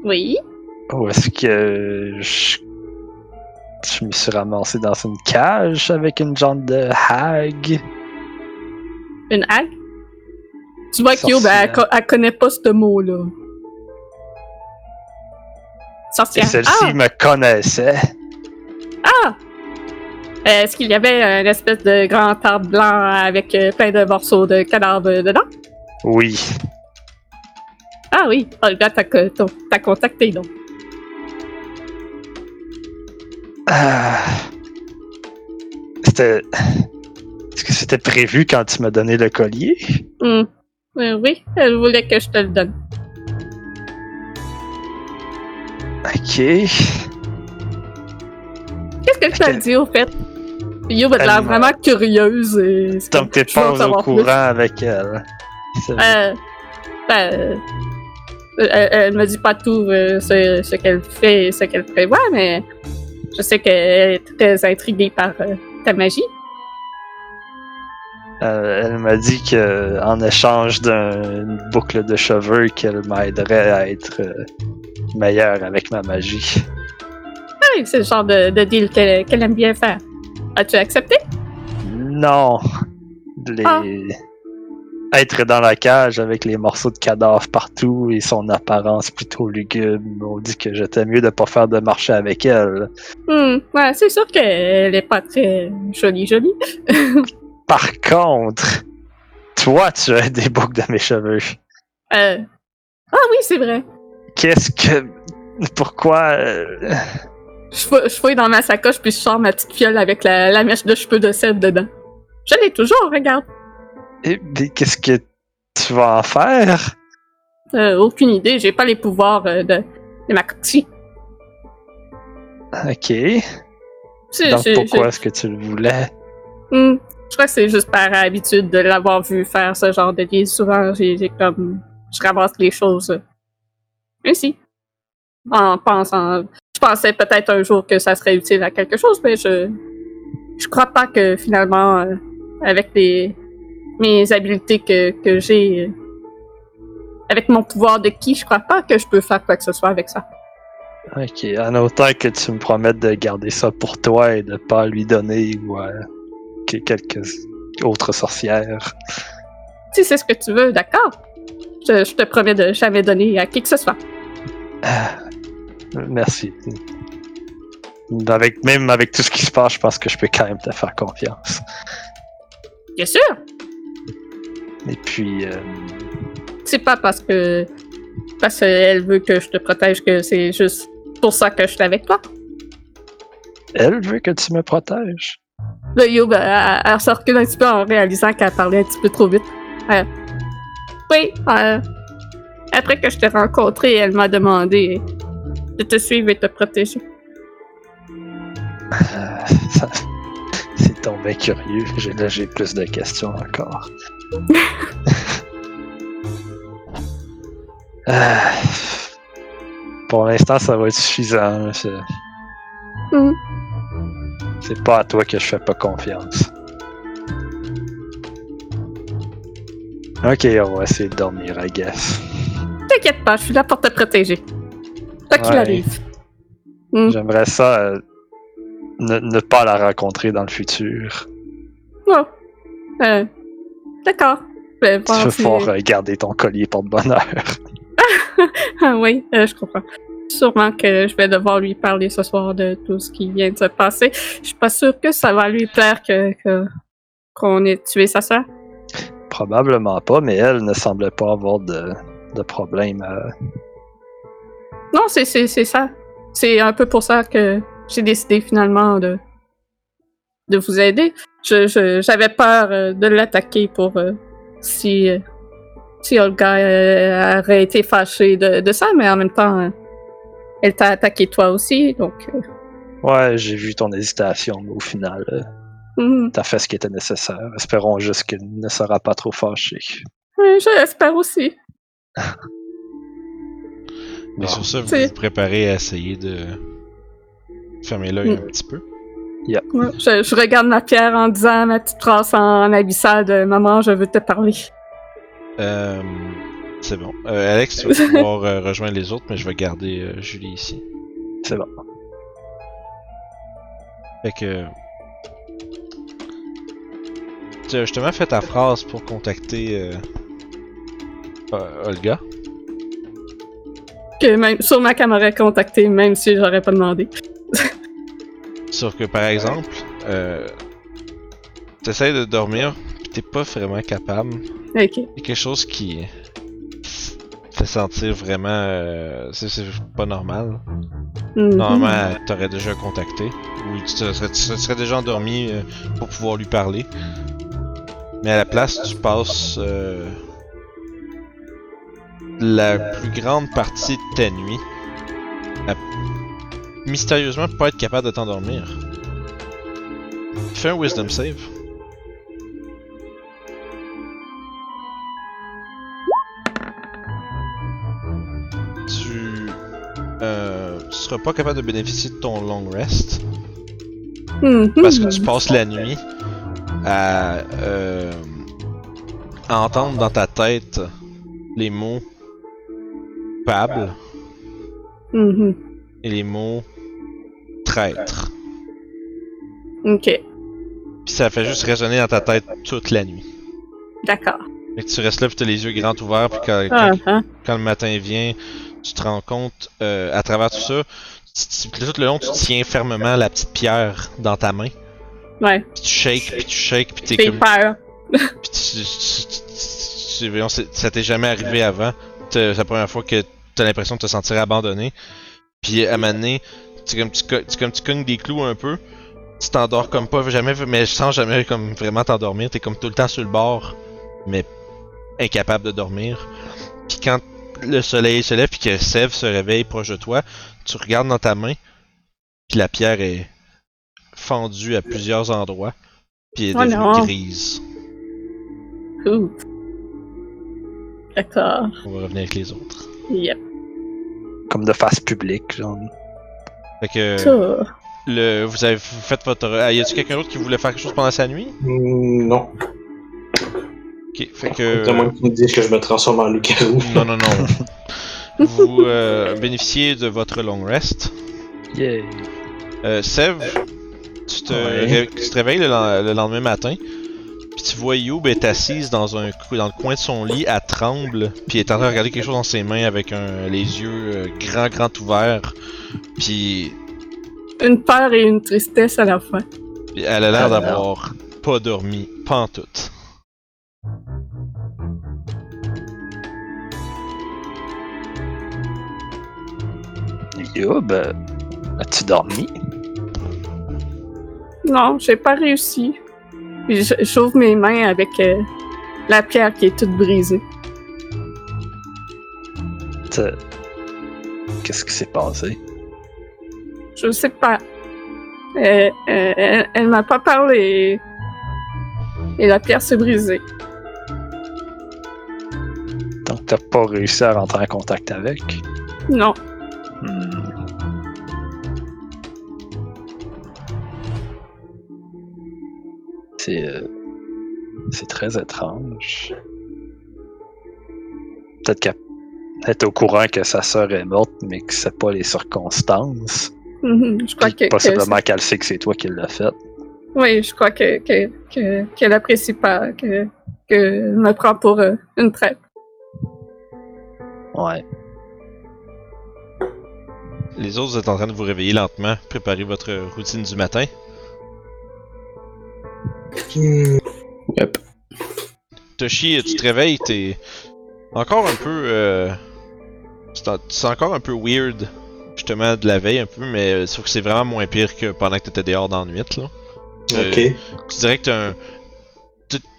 Oui. Où est-ce que je, je me suis ramassé dans une cage avec une genre de hag. Une hague? Tu vois que elle, co- elle connaît pas ce mot-là. Et Sorcière. celle-ci Ah! me connaissait. ah! Euh, Est-ce qu'il y avait une espèce de grand arbre blanc avec euh, plein de morceaux de cadavres dedans? Oui. Ah oui, Olga t'a contacté donc. C'était. Est-ce que c'était prévu quand tu m'as donné le collier? Euh, oui, elle voulait que je te le donne. Ok. Qu'est-ce que tu as dit au fait? Youb a Elle l'air vraiment curieuse. Et... Donc t'es pas au courant plus. avec elle. Euh, ben, euh, elle, elle me dit pas tout euh, ce, ce qu'elle fait et ce qu'elle prévoit, mais je sais qu'elle est très intriguée par euh, ta magie. Euh, elle m'a dit que en échange d'une boucle de cheveux, qu'elle m'aiderait à être euh, meilleure avec ma magie. Oui, c'est le genre de, de deal qu'elle qu'elle aime bien faire. As-tu accepté? Non. Les... Ah. Être dans la cage avec les morceaux de cadavres partout et son apparence plutôt lugubre m'ont dit que j'étais mieux de pas faire de marché avec elle. Hmm, ouais, c'est sûr qu'elle est pas très jolie, jolie. Par contre, toi, tu as des boucles de mes cheveux. Euh, Ah oui, c'est vrai. Qu'est-ce que... Pourquoi... euh, Je fou- je fouille dans ma sacoche puis je sors ma petite fiole avec la, la mèche de cheveux de sel dedans. Je l'ai toujours, regarde. Mais Qu'est-ce que tu vas en faire? Euh, aucune idée, j'ai pas les pouvoirs euh, de, de ma copie. Ok. Donc pourquoi est-ce que tu le voulais? Hmm, je crois que c'est juste par habitude de l'avoir vu faire ce genre de deal. Souvent, j'ai j'ai comme. Je ramasse les choses. Ainsi. En pensant. Je pensais peut-être un jour que ça serait utile à quelque chose, mais je. Je crois pas que finalement, euh, avec les. Mes habiletés que, que j'ai. euh, avec mon pouvoir de qui, je crois pas que je peux faire quoi que ce soit avec ça. Ok, en autant que tu me promettes de garder ça pour toi et de pas lui donner ou à que- quelques autres sorcières. Si c'est ce que tu veux, d'accord. Je, je te promets de jamais donner à qui que ce soit. Merci. Avec, même avec tout ce qui se passe, je pense que je peux quand même te faire confiance. Bien sûr! Et puis, euh, C'est pas parce que parce qu'elle veut que je te protège que c'est juste pour ça que je suis avec toi. elle veut que tu me protèges. Là, Youb, elle, elle- se recule un petit peu en réalisant qu'elle parlait un petit peu trop vite. Euh, oui, euh, après que je t'ai rencontré, elle m'a demandé de te suivre et te protéger. Euh, ça- C'est tombé curieux. Là, j'ai plus de questions encore. Euh, Pour l'instant, ça va être suffisant. là, C'est pas à toi que je fais pas confiance. Ok, on va essayer de dormir, I guess. T'inquiète pas, je suis là pour te protéger. Quoi qu'il Ouais. arrive. Hmm. J'aimerais ça euh, ne, ne pas la rencontrer dans le futur. Oh. Euh, d'accord. Ben, Tu veux pouvoir euh, garder ton collier porte-bonheur. Ah oui, euh, je comprends. Sûrement que je vais devoir lui parler ce soir de tout ce qui vient de se passer. Je suis pas sûre que ça va lui plaire que qu'on ait tué sa sœur. Probablement pas, mais elle ne semblait pas avoir de, de problème. euh. Non, c'est c'est c'est ça. C'est un peu pour ça que j'ai décidé finalement de de vous aider. Je je- j'avais peur euh, de l'attaquer pour euh, si euh, si Olga euh, aurait été fâchée de, de ça, mais en même temps, euh, elle t'a attaqué toi aussi, donc. euh, Ouais, j'ai vu ton hésitation, mais au final, euh, hmm. t'as fait ce qui était nécessaire. Espérons juste qu'elle ne sera pas trop fâchée. Oui, je l'espère aussi. Mais sur ça, vous vous préparez à essayer de fermer l'œil Mm. un petit peu. Ouais, je, je regarde ma pierre en disant ma petite phrase en abyssal de Maman, je veux te parler. Euh, c'est bon. Euh, Alex, tu vas pouvoir euh, rejoindre les autres, mais je vais garder euh, Julie ici. C'est bon. Fait que. Tu as justement fait ta phrase pour contacter euh, euh, Olga. Que même, sûrement qu'elle m'aurait contacté, même si j'aurais pas demandé. Sur que par exemple, euh, t'essayes de dormir, pis t'es pas vraiment capable. Ok. Il y a quelque chose qui te fait sentir vraiment. euh, c'est pas normal. Mhm. Normalement, t'aurais déjà contacté. Ou tu, te serais, tu serais- tu serais déjà endormi euh, pour pouvoir lui parler. Mais à la place, tu passes euh, la plus grande partie de ta nuit à mystérieusement pas être capable de t'endormir. Fais un wisdom save. Tu, euh, tu seras pas capable de bénéficier de ton long rest. Mhm. Parce que tu passes la nuit à, euh, à entendre dans ta tête les mots coupable Mhm. et les mots traître. Ok. Puis ça fait juste résonner dans ta tête toute la nuit. D'accord. Que tu restes là pis t'as les yeux grands ouverts puis quand, Ah, hein. quand le matin vient, tu te rends compte euh, à travers tout ça, tu- tu- tout le long tu tiens fermement la petite pierre dans ta main. Ouais. Puis tu shakes, puis tu shakes, puis t'es comme... peur. Puis tu, tu, tu- tu- ça t'est jamais arrivé avant. C'est la première fois que t'as l'impression de te sentir abandonné. Puis à un moment donné, tu, comme, tu, tu, comme tu cognes des clous un peu. Tu t'endors comme pas jamais, mais sans jamais comme vraiment t'endormir. T'es comme tout le temps sur le bord, mais incapable de dormir. Puis quand le soleil se lève puis que Sev se réveille proche de toi, tu regardes dans ta main, puis la pierre est fendue à plusieurs endroits, puis elle est Oh devenue non. grise. Ouh. D'accord. On va revenir avec les autres. Yep. Comme de face publique, genre. Fait que Ça. le, vous avez fait votre. Ah, y a-tu quelqu'un d'autre qui voulait faire quelque chose pendant sa nuit? Hmm, non. Ok, fait que. À moins que tu me dises que je me transforme en loup-garou. Non, non, non. vous euh, bénéficiez de votre long rest. Yeah. Euh, Sev, tu te, Ouais. ré- tu te réveilles le, len- le lendemain matin, puis tu vois Youb est assise dans un cou- dans le coin de son lit, elle tremble, puis elle est en train de regarder quelque chose dans ses mains avec un, les yeux euh, grands, grands ouverts, puis Une peur et une tristesse à la fois. puis elle a l'air d'avoir pas dormi, pas en tout. Yo, ben. As-tu dormi? Non, j'ai pas réussi. J'ouvre mes mains avec euh, la pierre qui est toute brisée. Qu'est-ce qui s'est passé? Je sais pas. Elle elle m'a pas parlé. Et la pierre s'est brisée. Donc t'as pas réussi à rentrer en contact avec? Non. Hmm. C'est. euh, C'est très étrange. Peut-être qu'elle est au courant que sa sœur est morte, mais que c'est pas les circonstances. Mhm, Je crois que. possiblement que qu'elle sait que c'est toi qui l'as fait. oui, je crois que que- que- qu'elle apprécie pas que que me prend pour euh, une traite. Ouais. Les autres, vous êtes en train de vous réveiller lentement, préparer votre routine du matin. Hmm, Yep. Toshi, tu te réveilles, t'es encore un peu. Euh... En- c'est encore un peu weird, justement, de la veille un peu, mais euh, sauf que c'est vraiment moins pire que pendant que t'étais dehors dans la nuit, là. Euh, Ok. Tu dirais que t'as un.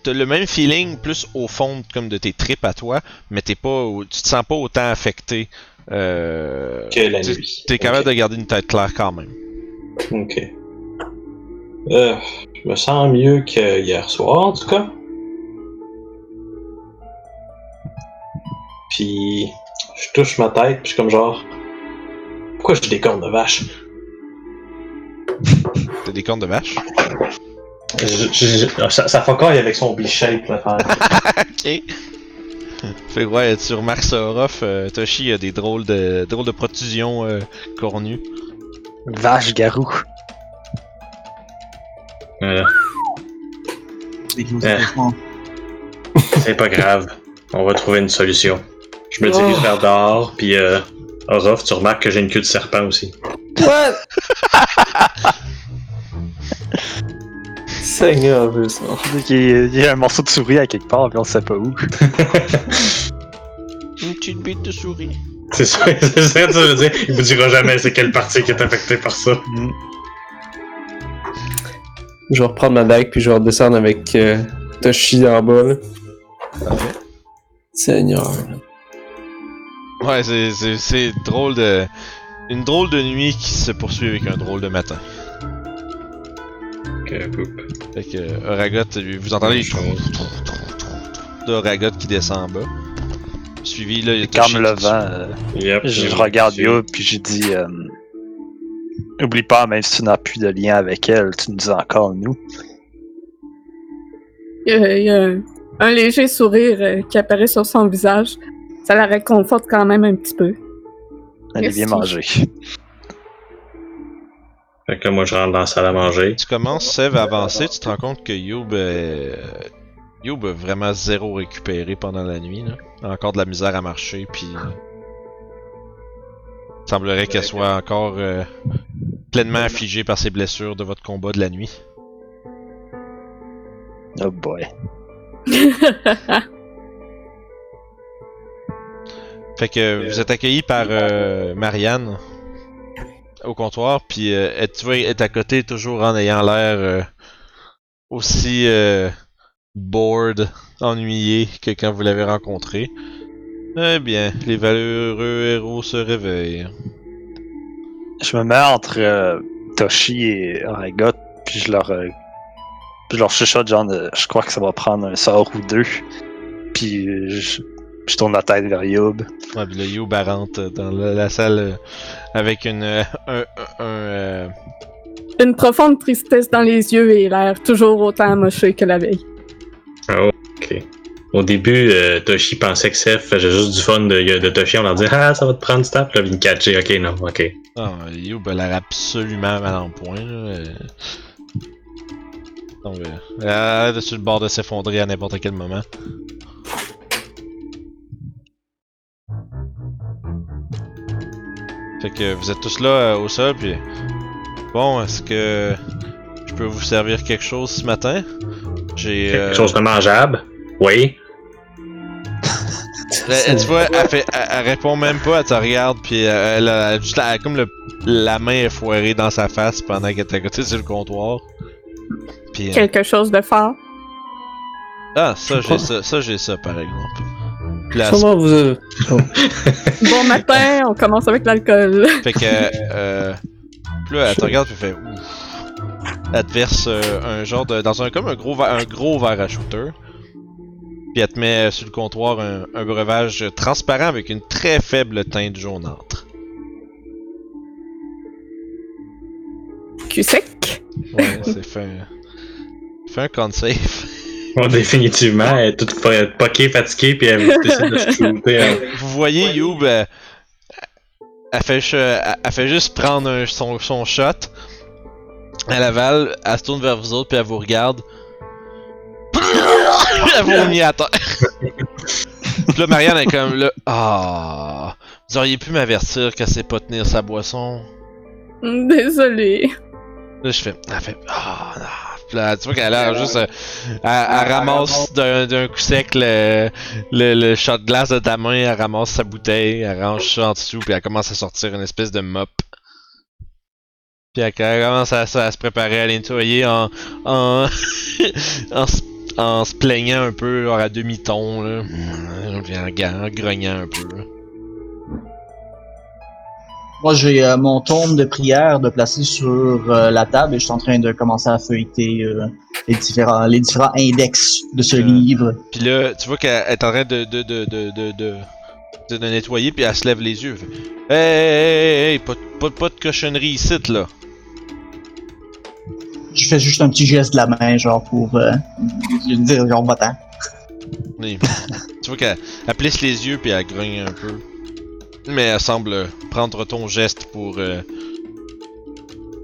t'as- le même feeling plus au fond comme de tes tripes à toi, mais t'es pas. Tu te sens pas autant affecté. Euh... Que la t'es- nuit. T'es capable de garder une tête claire quand même. Ok. Euh, je me sens mieux que hier soir, en tout cas. Puis, je touche ma tête, puis je suis comme genre. Pourquoi j'ai des cornes de vache? T'as des cornes de vache? Je- je- je- ça, ça fait quoi avec son B-shape, là. ok. Fait que ouais, tu remarques ça, Orof, euh, Toshi a des drôles de drôles de protrusions euh, cornues. Vache garou. Euh, Euh. c'est pas grave. On va trouver une solution. Je me dirige vers dehors, puis euh, Orof, tu remarques que j'ai une queue de serpent aussi. What? Seigneur. Il y, a, il y a un morceau de souris à quelque part, puis on sait pas où. Une petite bite de souris. c'est ça, c'est ça que tu veux dire. Il vous dira jamais c'est quelle partie qui est affectée par ça. Je vais reprendre ma dague puis je vais redescendre avec euh, Toshi en bas. Là. Seigneur. Ouais, c'est- c'est c'est drôle de. Une drôle de nuit qui se poursuit avec un drôle de matin. Ok, boop. Fait que euh, Oragot, vous entendez les trou d'Oragot qui descend en bas. Suivi là, il y a Toshi le vent. euh, Yep, je regarde Yo, puis j'ai dit euh, Oublie pas, même si tu n'as plus de lien avec elle, tu nous as encore nous. Il y a, il y a un, un léger sourire euh, qui apparaît sur son visage. Ça la réconforte quand même un petit peu. Elle est bien mangée. Fait que moi, je rentre dans la salle à manger. Tu commences, Sev, à avancer, tu te rends compte que Youb, euh, Youb a vraiment zéro récupéré pendant la nuit. Là. Encore de la misère à marcher, puis... euh, il semblerait qu'elle soit encore euh, pleinement affligée par ses blessures de votre combat de la nuit. Oh boy. Fait que vous êtes accueilli par euh, Marianne au comptoir, puis euh, elle, tu vois, elle est à côté toujours en ayant l'air euh, aussi euh, bored, ennuyé que quand vous l'avez rencontré. Eh bien, les valeureux héros se réveillent. Je me mets entre euh, Toshi et Aragot, puis je leur, euh, puis je leur chuchote genre je crois que ça va prendre un sort ou deux. Puis euh, je, je tourne la tête vers Yob. Ouais, puis le Youb rentre dans la, la salle euh, avec une euh, un, euh, Une profonde tristesse dans les yeux et l'air toujours autant amoché que la veille. Oh, ok. Au début, euh, Toshi pensait que Seth faisait juste du fun de, de Toshi. On leur dit Ah, ça va te prendre du temps. Puis là, me catcher. Ok, non, ok. Ah, Youb a l'air absolument mal en point. Là. Donc, euh, elle a l'air de sur le bord de s'effondrer à n'importe quel moment. Fait que vous êtes tous là euh, au sol, puis bon, est-ce que je peux vous servir quelque chose ce matin? J'ai. Quelque euh, chose de mangeable? Oui. elle- tu vois, elle, fait, elle, elle répond même pas, elle te regarde, puis euh, elle a juste la, comme le, la main effoirée dans sa face pendant qu'elle est à côté sur le comptoir. Puis, euh, Quelque chose de fort. ah, ça, j'ai ça, ça, j'ai ça, par exemple. Comment vous avez... Bon matin, on commence avec l'alcool. Fait que, euh, puis là, elle te regarde, puis elle fait ouf. Elle te verse euh, un genre de. Dans un, comme un gros, verre- un gros verre à shooter. Puis elle te met euh, sur le comptoir un, un breuvage transparent avec une très faible teinte jaunâtre. Cul sec. Ouais, c'est fait un. Fait un con save. Bon, définitivement, elle est toute poquée, fatiguée, puis elle décide de se shooter. hein. Vous voyez, Youb, euh, elle, fait, elle, fait juste prendre un- son, son shot. Elle avale, elle se tourne vers vous autres, puis elle vous regarde. elle vomit à terre. puis là, Marianne est comme là. Ah, vous auriez pu m'avertir qu'elle sait pas tenir sa boisson. Désolé. Là, je fais. Elle fait. Ah, non. Là, tu vois qu'elle a l'air juste. euh, elle, elle ramasse d'un coup sec le, le, le shot de glace de ta main, elle ramasse sa bouteille, elle range ça en dessous, puis elle commence à sortir une espèce de mop. Puis elle, elle commence à, à se préparer à les nettoyer en. en. en, se- en se plaignant un peu, genre à demi-ton, là. Puis en, en grognant un peu. là. Moi, j'ai euh, mon tome de prière de placer sur euh, la table et je suis en train de commencer à feuilleter euh, les, différents, les différents index de ce livre. Puis là, tu vois qu'elle est en train de, de, de, de, de, de de de nettoyer, puis elle se lève les yeux. Fait, Hey, hey, hey, pas, de- pas, de- pas de cochonnerie ici, là. Je fais juste un petit geste de la main, genre pour euh, dire, genre, va-t'en. Tu vois qu'elle elle plisse les yeux, puis elle grogne un peu. Mais elle semble prendre ton geste pour. euh,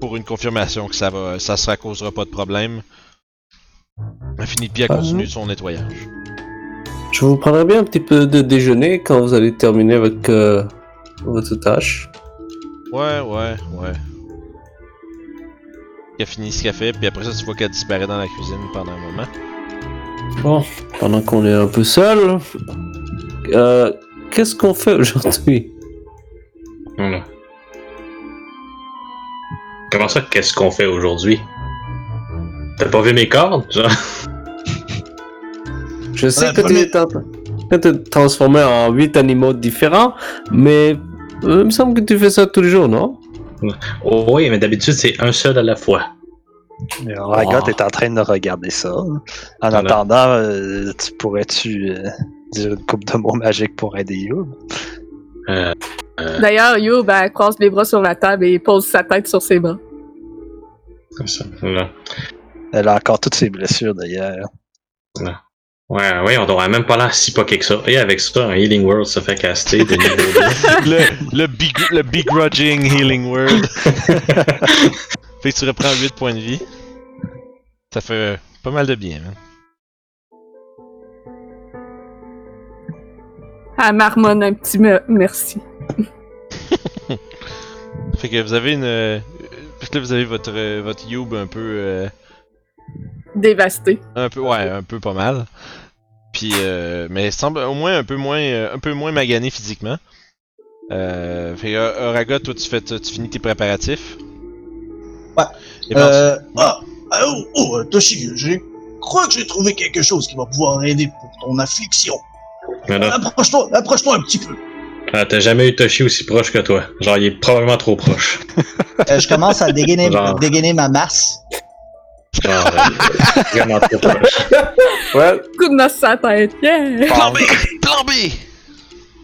pour une confirmation que ça va. ça ne causera pas de problème. Elle finit Ah, continue non. son nettoyage. Je vous prendrai bien un petit peu de déjeuner quand vous allez terminer avec euh, votre tâche. Ouais, ouais, ouais. Elle finit ce qu'elle fait, puis après ça, tu vois qu'elle disparaît dans la cuisine pendant un moment. Bon, pendant qu'on est un peu seul, euh, qu'est-ce qu'on fait aujourd'hui? Voilà. Comment ça, qu'est-ce qu'on fait aujourd'hui? T'as pas vu mes cordes? Genre, Je sais Ouais, que tu es en train de te transformer en huit animaux différents, mais euh, il me semble que tu fais ça tous les jours, non? Oh oui, mais d'habitude, c'est un seul à la fois. Ragot Oh. est en train de regarder ça. En Voilà. attendant, euh, tu pourrais-tu euh, une coupe de mots magiques pour aider Youb? Euh, D'ailleurs, Yo, ben, elle croise les bras sur la table et pose sa tête sur ses bras. comme ça. Elle a encore toutes ses blessures d'ailleurs. Ouais, ouais, on aurait même pas l'air si poqué que ça. Et avec ça, un Healing World se fait caster de niveau le, le, begr- le begrudging healing word. 2. Fait que tu reprends 8 points de vie. Ça fait euh, pas mal de bien, man. Elle marmonne un petit me- merci. Fait que vous avez une. euh, Fait que là, vous avez votre, euh, votre Youb un peu. euh, Dévastée. un peu. Ouais, un peu pas mal. Puis, euh, mais il semble au moins un peu moins, euh, un peu moins magané physiquement. Euh, fait que, euh, Oraga, toi, tu, fais, tu finis tes préparatifs. Ouais. Et ben, Euh, ah, ah, oh, oh, Toshi, je crois que j'ai trouvé quelque chose qui va pouvoir aider pour ton affliction. Voilà. Approche-toi, approche-toi un petit peu. Ah, T'as jamais eu Toshi aussi proche que toi. Genre, il est probablement trop proche. Euh, je commence à dégainer, Genre. dégainer ma masse. Genre, euh, vraiment trop proche. Ouais. Coup de noce sa tête. Yeah! Plan B! Plan B!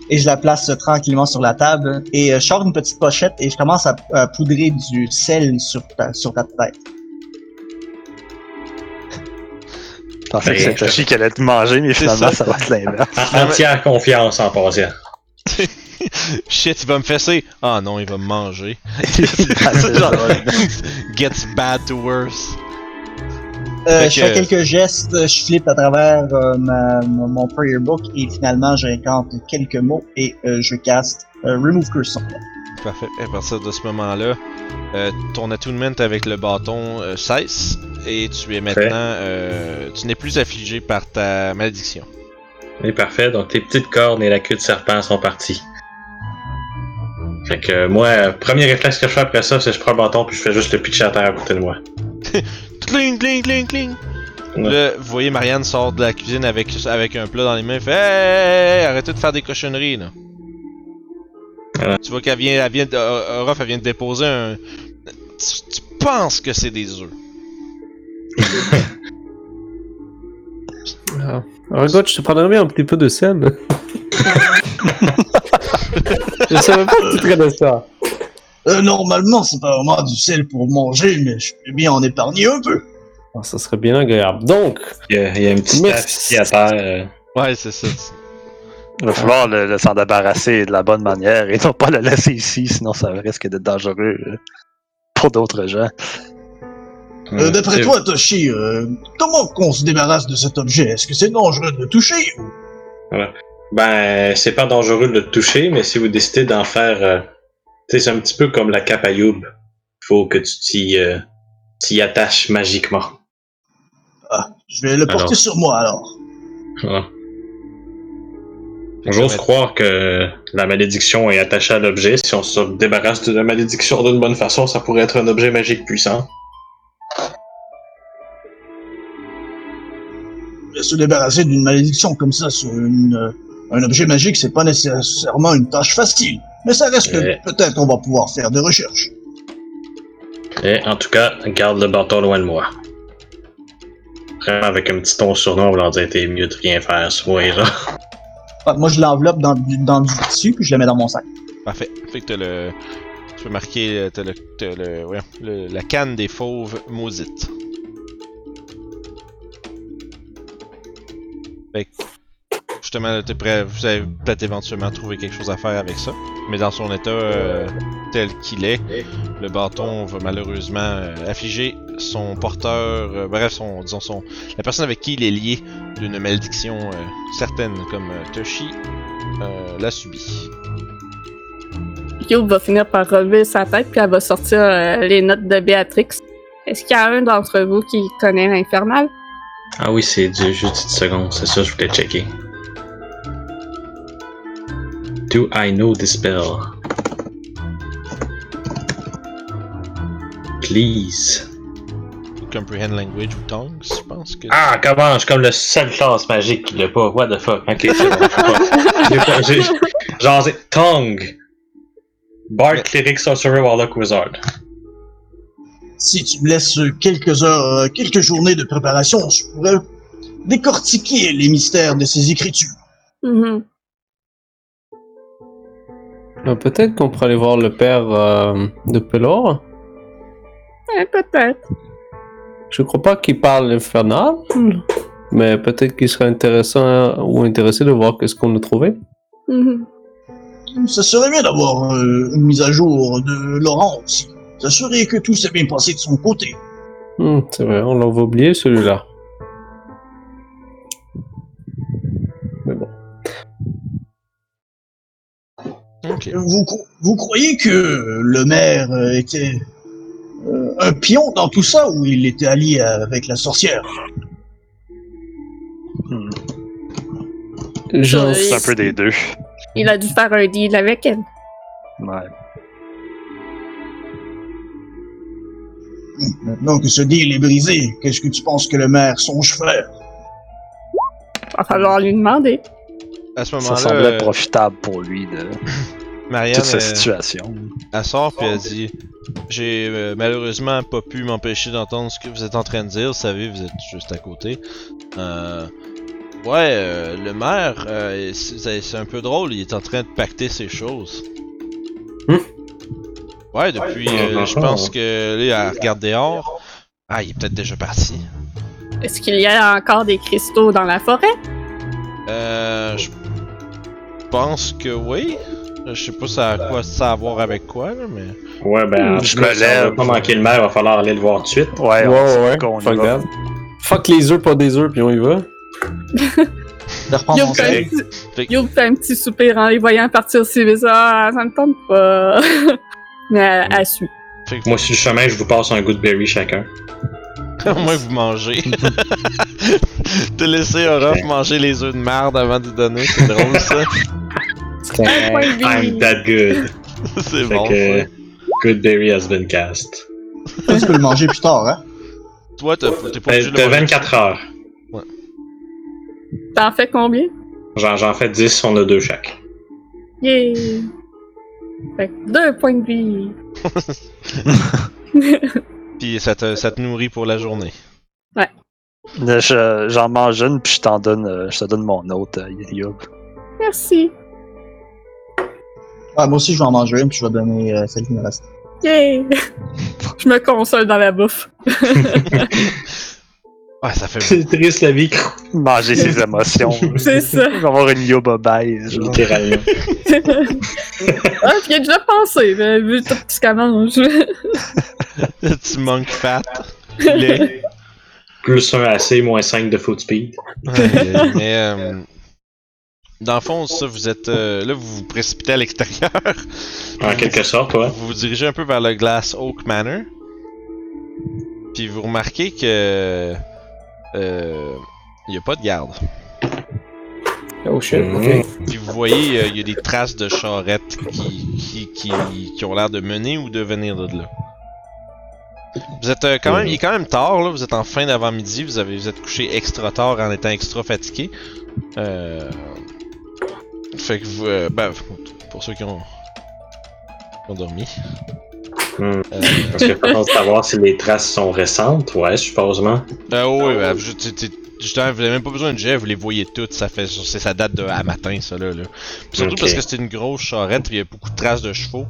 et je la place euh, tranquillement sur la table et euh, je sors une petite pochette et je commence à, à poudrer du sel sur ta, sur ta tête. Je pensais que c'était Toshi qui allait te manger, mais finalement, ça. ça. va être l'inverse. En- Entière confiance en passant. Shit, il va me fesser. Ah non, il va me manger. Gets bad to worse. Euh, je fais quelques gestes, je flippe à travers euh, ma- mon mon prayer book et finalement j'incante quelques mots et euh, je caste euh, Remove Curse. Parfait. À partir de ce moment-là, euh, ton attunement avec le bâton euh, cesse et tu es maintenant. euh, tu n'es plus affligé par ta malédiction. Oui, parfait. Donc, tes petites cornes et la queue de serpent sont parties. Fait que euh, moi, euh, premier réflexe que je fais après ça, c'est que je prends le bâton puis je fais juste le pitcher à terre à côté de moi. Cling, cling, cling, cling. Ouais. Là, vous voyez Marianne sort de la cuisine avec, avec un plat dans les mains. Elle fait hey, hey, hey, arrêtez de faire des cochonneries là. Ouais. Tu vois qu'elle vient, elle vient, de, euh, elle vient de déposer un. Tu, tu penses que c'est des œufs. Ah. Regarde, je te prendrais bien un petit peu de sel. je savais pas que tu traînais ça. Euh, normalement c'est pas vraiment du sel pour manger mais je peux bien en épargner un peu. Ah, ça serait bien agréable. Donc, Il y a, il y a une petite ici à terre. euh, Ouais, c'est ça. Il va falloir le, le s'en débarrasser de la bonne manière et non pas le laisser ici, sinon ça risque d'être dangereux euh, pour d'autres gens. Euh, D'après toi Toshi, euh, comment qu'on se débarrasse de cet objet? Est-ce que c'est dangereux de le toucher ou... Ben, c'est pas dangereux de le toucher, mais si vous décidez d'en faire. euh, tu sais, c'est un petit peu comme la cape à Youb. Faut que tu t'y euh, t'y attaches magiquement. Ah, je vais le porter Alors. sur moi alors. J'ose croire que la malédiction est attachée à l'objet. Si on se débarrasse de la malédiction d'une bonne façon, ça pourrait être un objet magique puissant. Se débarrasser d'une malédiction comme ça sur une, un objet magique, c'est pas nécessairement une tâche facile. Mais ça reste que Ouais. peut-être on va pouvoir faire des recherches. Et en tout cas, garde le bâton loin de moi. Vraiment avec un petit ton surnom, on va leur dire t'es mieux de rien faire ce moyen là. Moi, je l'enveloppe dans, du- dans du tissu, puis je le mets dans mon sac. Parfait. Fait que t'as le. Tu peux marquer. euh, T'as le. T'as le, le- La canne des fauves maudites. Fait que. Justement, là, t'es prêt. Vous allez peut-être éventuellement trouver quelque chose à faire avec ça. Mais dans son état euh, tel qu'il est, le bâton va malheureusement euh, affliger son porteur. euh, bref, son. Disons son. La personne avec qui il est lié d'une malédiction euh, certaine, comme euh, Toshi euh, l'a subi. Youb va finir par relever sa tête, puis elle va sortir euh, les notes de Béatrix. Est-ce qu'il y a un d'entre vous qui connaît l'infernal? Ah oui, c'est du juste une seconde, c'est ça, je voulais checker. Do I know this spell? Please. Comprehend language ou tongues, je pense que. Ah, comment? Je suis comme le seul classe magique qui l'a pas. What the fuck? Ok, c'est bon. je pas. J'ai pas- j'ai- Genre, c'est Tongue. Bard, Cleric, Sorcerer, Warlock, Wizard. Si tu me laisses quelques heures, euh, quelques journées de préparation, je pourrais décortiquer les mystères de ces écritures. Mhm. Euh, Peut-être qu'on pourrait aller voir le père euh, de Pelor. Eh, peut-être. Je crois pas qu'il parle infernal, mais peut-être qu'il serait intéressant ou intéressé de voir qu'est-ce qu'on a trouvé. Mhm. Ce serait bien d'avoir euh, une mise à jour de Laurent aussi. S'assurer que tout s'est bien passé de son côté. Hmm, c'est vrai, on l'avait oublié celui-là. Mais bon. Ok. Vous, cro- vous croyez que le maire euh, était euh, un pion dans tout ça ou il était allié avec la sorcière? Hmm, J'en Euh, C'est un peu des deux. Il a dû faire un deal avec elle. Ouais. Maintenant que ce deal est brisé, qu'est-ce que tu penses que le maire songe faire Va falloir lui demander. À ce Ça semblait euh, profitable pour lui de Marianne toute cette euh, situation. elle sort puis elle dit J'ai euh, malheureusement pas pu m'empêcher d'entendre ce que vous êtes en train de dire. Vous savez, vous êtes juste à côté. Euh, ouais, euh, le maire, euh, c'est un peu drôle. Il est en train de pacter ses choses. Hmm. Ouais, depuis, euh, je pense que là, elle regarde dehors. Ah, il est peut-être déjà parti. Est-ce qu'il y a encore des cristaux dans la forêt? Euh, je pense que oui. Je sais pas ça a quoi ça a à voir avec quoi, là, mais. Ouais, ben, en Je me on lève. pas manquer le maire, il va falloir aller le voir tout de suite. Ouais, Ouais, on ouais, y Fuck va. that. Fuck les œufs, pas des œufs, puis on y va. Mon fait, un petit... Soupir en les voyant partir si ça, ça me tente pas. Mais elle, elle suit. Fait que Moi, sur le chemin, je vous passe un good berry chacun. au moins vous mangez. T'as laissé Orof manger les œufs de merde avant de donner, c'est drôle ça. Un point de I'm that good. c'est bon que, ça. good berry has been cast. Toi, tu peux le manger plus tard, hein? Toi, t'as t'es pas Ben, obligé de T'as le manger. 24 heures. T'en fais combien? J'en j'en fais 10, on a deux chaque. Yeah! Fait que deux points de vie. Puis ça te, ça te nourrit pour la journée. Là, je- J'en mange une, puis je t'en donne, euh, je te donne mon autre, euh, Yob. Merci. Ouais, moi aussi, je vais en manger une, puis je vais donner euh, celle qui me reste. Yeah! Je me console dans la bouffe. Ouais, ça fait C'est triste la vie, Manger ses émotions. C'est ça. On va avoir une Yob obèse. genre. littéralement. ah, pis il a déjà pensé, mais vu tout ce qu'elle mange. le petit monk fat. Lait. Plus 1 AC, moins 5 de foot speed. Ouais, mais euh, dans le fond, ça, vous êtes euh, là, vous vous précipitez à l'extérieur. En quelque sorte, ouais. Vous vous dirigez un peu vers le Glass Oak Manor. Puis vous remarquez que euh, il y a pas de garde. Oh shit, Mhm. ok. Puis vous voyez, euh, il y a des traces de charrettes qui, qui, qui, qui ont l'air de mener ou de venir de là. Vous êtes euh, quand même, il est quand même tard là, vous êtes en fin d'avant-midi, vous avez, vous êtes couché extra tard en étant extra fatigué. Euh, fait que vous, euh, ben, pour ceux qui ont, qui ont dormi. Hmm. Euh, Parce que façon de savoir si les traces sont récentes, ouais, supposément. Euh, oui, ben, je- tu- tu- justement, vous avez même pas besoin de jet, vous les voyez toutes, ça fait, c'est ça date de à matin, ça là. là. Puis surtout parce que c'est une grosse charrette, il y a beaucoup de traces de chevaux.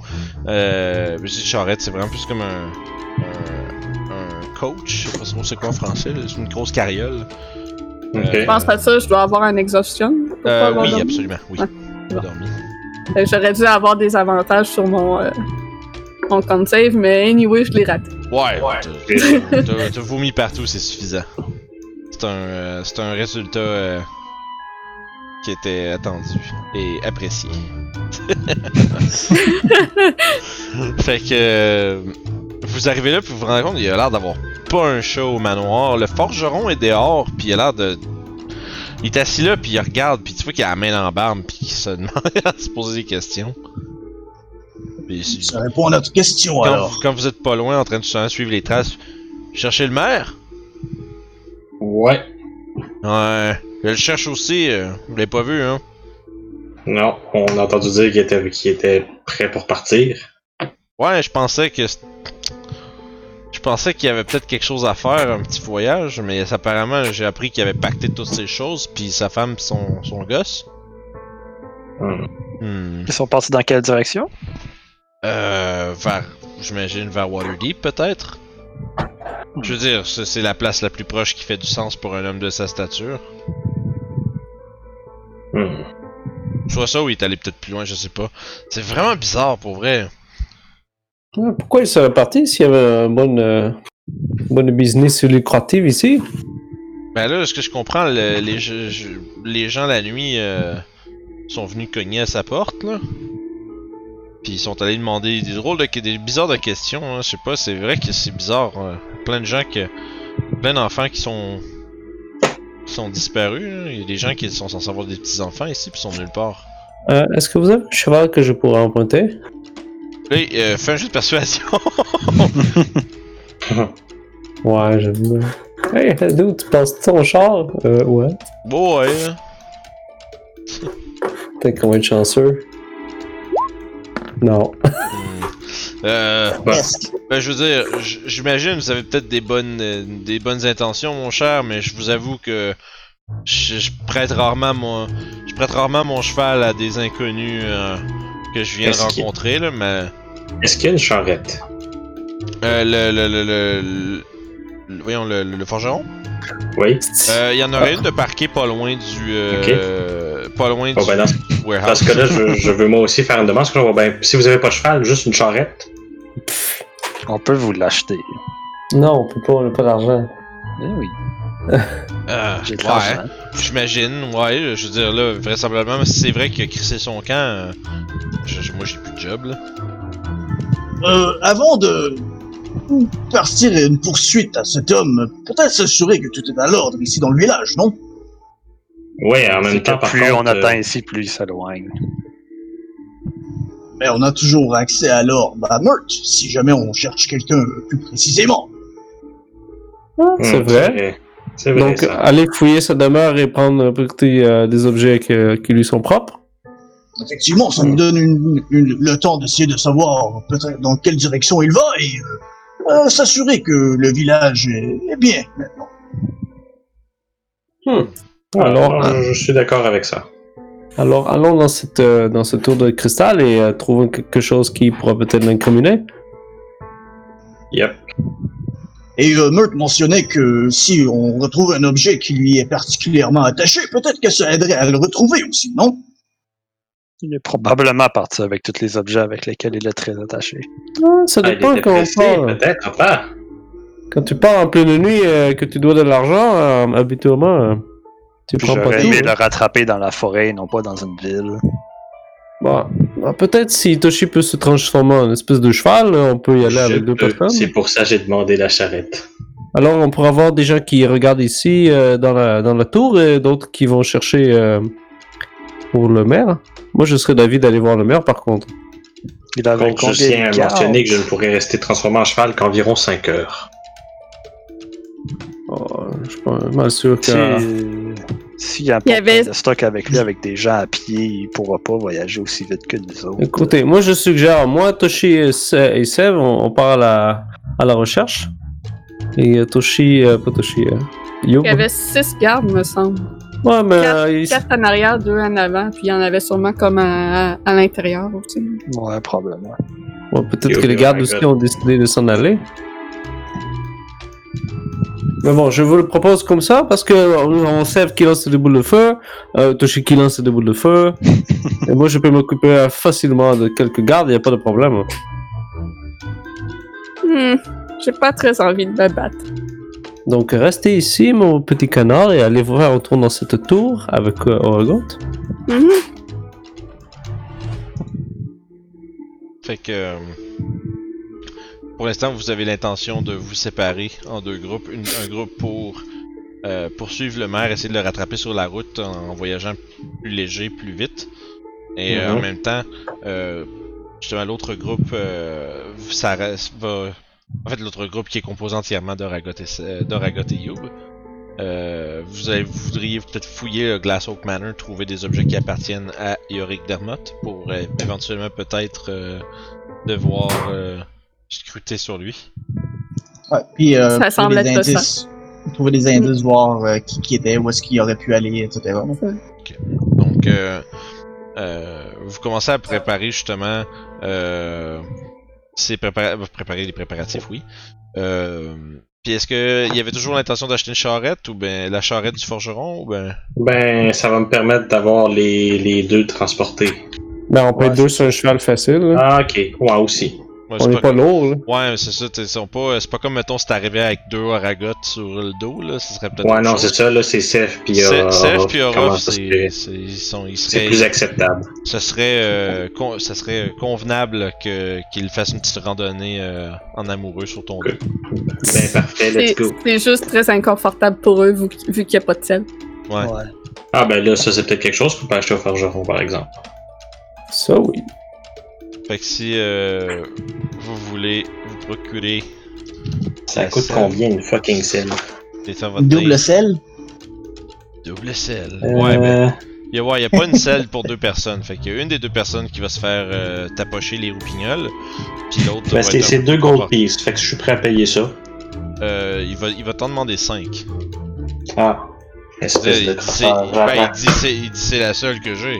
Euh, je dis charrette, c'est vraiment plus comme un, un, un coach, je sais pas trop c'est quoi en français, c'est une grosse carriole. Ok. Je pense à ça, je dois avoir un exhaustion. Euh, oui, dormi. absolument, oui. Euh, J'aurais dû avoir des avantages sur mon, euh, mon compte save, mais anyway, je l'ai raté. Ouais, Ouais. t'as- vomi partout, c'est suffisant. C'est un, euh, c'est un résultat euh, qui était attendu et apprécié. fait que euh, vous arrivez là puis vous vous rendez compte, il a l'air d'avoir pas un chat au manoir. Le forgeron est dehors puis il a l'air de il est assis là puis il regarde puis tu vois qu'il a la main la barbe puis qu'il se demande à se poser des questions. Puis Ça répond à notre question quand, alors. vous, quand vous êtes pas loin en train de suivre les traces, cherchez le maire? Ouais. Ouais. Je le cherche aussi, euh, vous l'avez pas vu, hein? Non, on a entendu dire qu'il était, qu'il était prêt pour partir. Ouais, je pensais que. Je pensais qu'il y avait peut-être quelque chose à faire, un petit voyage, mais apparemment j'ai appris qu'il avait pacté toutes ces choses, puis sa femme pis son, son gosse. Hmm. Hmm. Ils sont partis dans quelle direction? Euh, vers. J'imagine vers Waterdeep peut-être? Je veux dire, c'est la place la plus proche qui fait du sens pour un homme de sa stature. Hmm. Soit ça ou il est allé peut-être plus loin, je sais pas. C'est vraiment bizarre pour vrai. Ah, Pourquoi il serait parti s'il y avait un bon, euh, bonne business lucrative ici? Ben là, ce que je comprends, le- les, je- je- les gens la nuit euh, sont venus cogner à sa porte, là. Puis ils sont allés demander des drôles de des bizarres de questions, hein. je sais pas, c'est vrai que c'est bizarre. euh, plein de gens que. plein d'enfants qui sont. qui sont disparus, là. Il y a des gens qui sont censés avoir des petits enfants ici puis sont nulle part. Euh, Est-ce que vous avez un cheval que je pourrais emprunter? Hey, euh, fais un jeu de persuasion. Ouais, j'aime bien. Hey, d'où tu passes ton char? Euh, ouais. bon, ouais. hein. Peut-être qu'on va être chanceux. Non. Hmm. Euh. Ben, je veux dire, j'imagine vous avez peut-être des bonnes euh, des bonnes intentions, mon cher, mais je vous avoue que je, je prête rarement mon je prête rarement mon cheval à des inconnus euh, que je viens de rencontrer là, mais Est-ce qu'il y a une charrette? euh, le, le, le, le, le- le- voyons le, le, le forgeron, Oui. Euh, il y en aurait une de parquée pas loin du euh, pas loin Bon, du ben, ce- dans warehouse. ce cas-là, je, je veux moi aussi faire une demande. Parce que, ben, si vous avez pas de cheval, juste une charrette. On peut vous l'acheter. Non, on peut pas, on n'a pas d'argent. Eh oui, Euh, ouais, j'imagine, ouais, je veux dire là, vraisemblablement, si c'est vrai qu'il a crissé son camp, euh, je- je- moi j'ai plus de job là. Euh, avant de partir à une poursuite à cet homme, peut-être s'assurer que tout est à l'ordre ici dans le village, non? Oui, en même temps, par plus contre. on attend euh, ici, plus il s'éloigne. Mais on a toujours accès à l'ordre à Mert, si jamais on cherche quelqu'un plus précisément. C'est hmm, vrai. C'est vrai, Donc, ça. aller fouiller sa demeure et prendre euh, des objets que- qui lui sont propres. Effectivement, ça nous donne une- une- le temps d'essayer de savoir peut-être dans quelle direction il va et euh, euh, s'assurer que le village est, est bien maintenant. Alors, Alors, je, je suis d'accord avec ça. alors allons dans cette, euh, dans ce tour de cristal et euh, trouvons quelque chose qui pourra peut-être l'incriminer. Yep. Et euh, Mert mentionnait que si on retrouve un objet qui lui est particulièrement attaché, peut-être que ça aiderait à le retrouver aussi, non? Il est probablement parti avec tous les objets avec lesquels il est très attaché. Ça Ah, dépend était quand on peut-être pas. Quand tu pars en pleine nuit euh, que tu dois de l'argent, euh, habituellement, J'aurais aimé hein. le rattraper dans la forêt, non pas dans une ville. Bon, bah, peut-être si Toshi peut se transformer en espèce de cheval, on peut y aller Je avec deux personnes. C'est pour ça que j'ai demandé la charrette. Alors, on pourra avoir des gens qui regardent ici euh, dans, la, dans la tour et d'autres qui vont chercher euh, pour le maire. Moi, je serais d'avis d'aller voir le maire, par contre. Il avait Donc, je tiens à mentionner que je ne pourrais rester transformé en cheval qu'environ 5 heures. Oh, je suis pas mal sûr que... Si- S'il y a un Il y avait- de stock avec lui, avec des gens à pied, il pourra pas voyager aussi vite que nous autres. Écoutez, moi, je suggère, moi, Toshi et Se- et Sev, on, on part à la, à la recherche. Et euh, Toshi, euh, pas Toshi, euh. Il y avait six gardes, me semble. Ouais, mais Quatre, euh, il- quatre en arrière, deux en avant, puis il y en avait sûrement comme à, à l'intérieur aussi. Ouais, probablement. ouais, peut-être que les oh gardes aussi ont décidé de s'en aller. Mais bon, je vous le propose comme ça parce que euh, on sait qui lance des boules de feu, euh, Toshi qui lance des boules de feu, et moi je peux m'occuper euh, facilement de quelques gardes, y a pas de problème. Hmm, j'ai pas très envie de me battre. Donc restez ici, mon petit canard, et allez voir autour dans cette tour avec euh. Mhm. Fait que. Pour l'instant, vous avez l'intention de vous séparer en deux groupes. Une- un groupe pour euh, poursuivre le maire, essayer de le rattraper sur la route en voyageant plus léger, plus vite. Et euh, en Mhm. même temps, euh, justement, l'autre groupe, ça reste- va. En fait, l'autre groupe qui est composé entièrement d'Oragot et, et Youb. Euh, vous, voudriez peut-être fouiller le Glass Oak Manor, trouver des objets qui appartiennent à Yorick Dermot pour euh, éventuellement peut-être euh, devoir scruter sur lui. Ouais, puis euh, Ça trouver semble des être ça. indices. Trouver des indices, voir euh, qui, qui était, où est-ce qu'il aurait pu aller, etc. Donc, euh, euh, vous commencez à préparer justement. Euh, c'est préparer, préparer les préparatifs, oui. Euh, puis est-ce que il y avait toujours l'intention d'acheter une charrette ou ben la charrette du forgeron ou ben Ben, ça va me permettre d'avoir les, les deux transportés. Ben, on peut Ouais, être deux sur un cheval facile. là. Ah, ok. Ouais, aussi. Ouais, on c'est est pas lourd. là. Ouais, mais c'est ça, t'es- sont pas, c'est pas comme mettons si t'arrivais avec deux Oragottes sur le dos là, ce serait peut-être. Ouais, non, chose. c'est ça, là, c'est Seth puis. Seth puis c'est, c'est, ils sont, ils C'est seraient, plus acceptable. ce serait, euh, con- ça serait convenable que qu'ils fassent une petite randonnée euh, en amoureux sur ton dos. Ben, parfait, let's C'est go. c'est juste très inconfortable pour eux vu, vu qu'il n'y a pas de sel. Ouais. Ah, ben là, ça, c'est peut-être quelque chose qu'on peut acheter au forgeron, par exemple. Ça, oui. Fait que si euh, vous voulez vous procurer Ça coûte selle. combien une fucking selle? Double date. sel. double sel. Euh, Ouais, mais y a, ouais, y a pas une selle pour deux personnes. Fait qu'il y a une des deux personnes qui va se faire euh, tapocher les roupignoles, puis l'autre. Ben, va c'est deux gold pieces, fait que je suis prêt à payer ça. Euh, il va, il va t'en demander 5. Ah. Espèce Il de ben, il il dit c'est la seule que j'ai.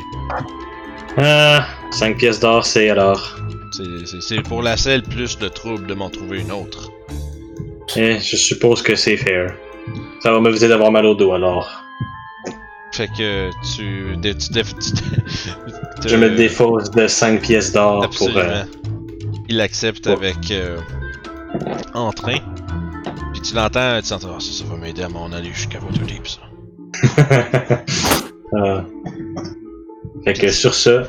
Ah, 5 pièces d'or, c'est alors. C'est- pour la selle plus de trouble de m'en trouver une autre. Eh, je suppose que c'est fair. Ça va m'éviter d'avoir mal au dos alors. Fait que tu. tu, tu Je me défausse de 5 pièces d'or pour. Euh, Il accepte avec euh, entrain. Puis tu l'entends, tu entends, Ah, ça, ça va m'aider à m'en aller jusqu'à Waterdeep, ça. Ah. Fait que sur ça,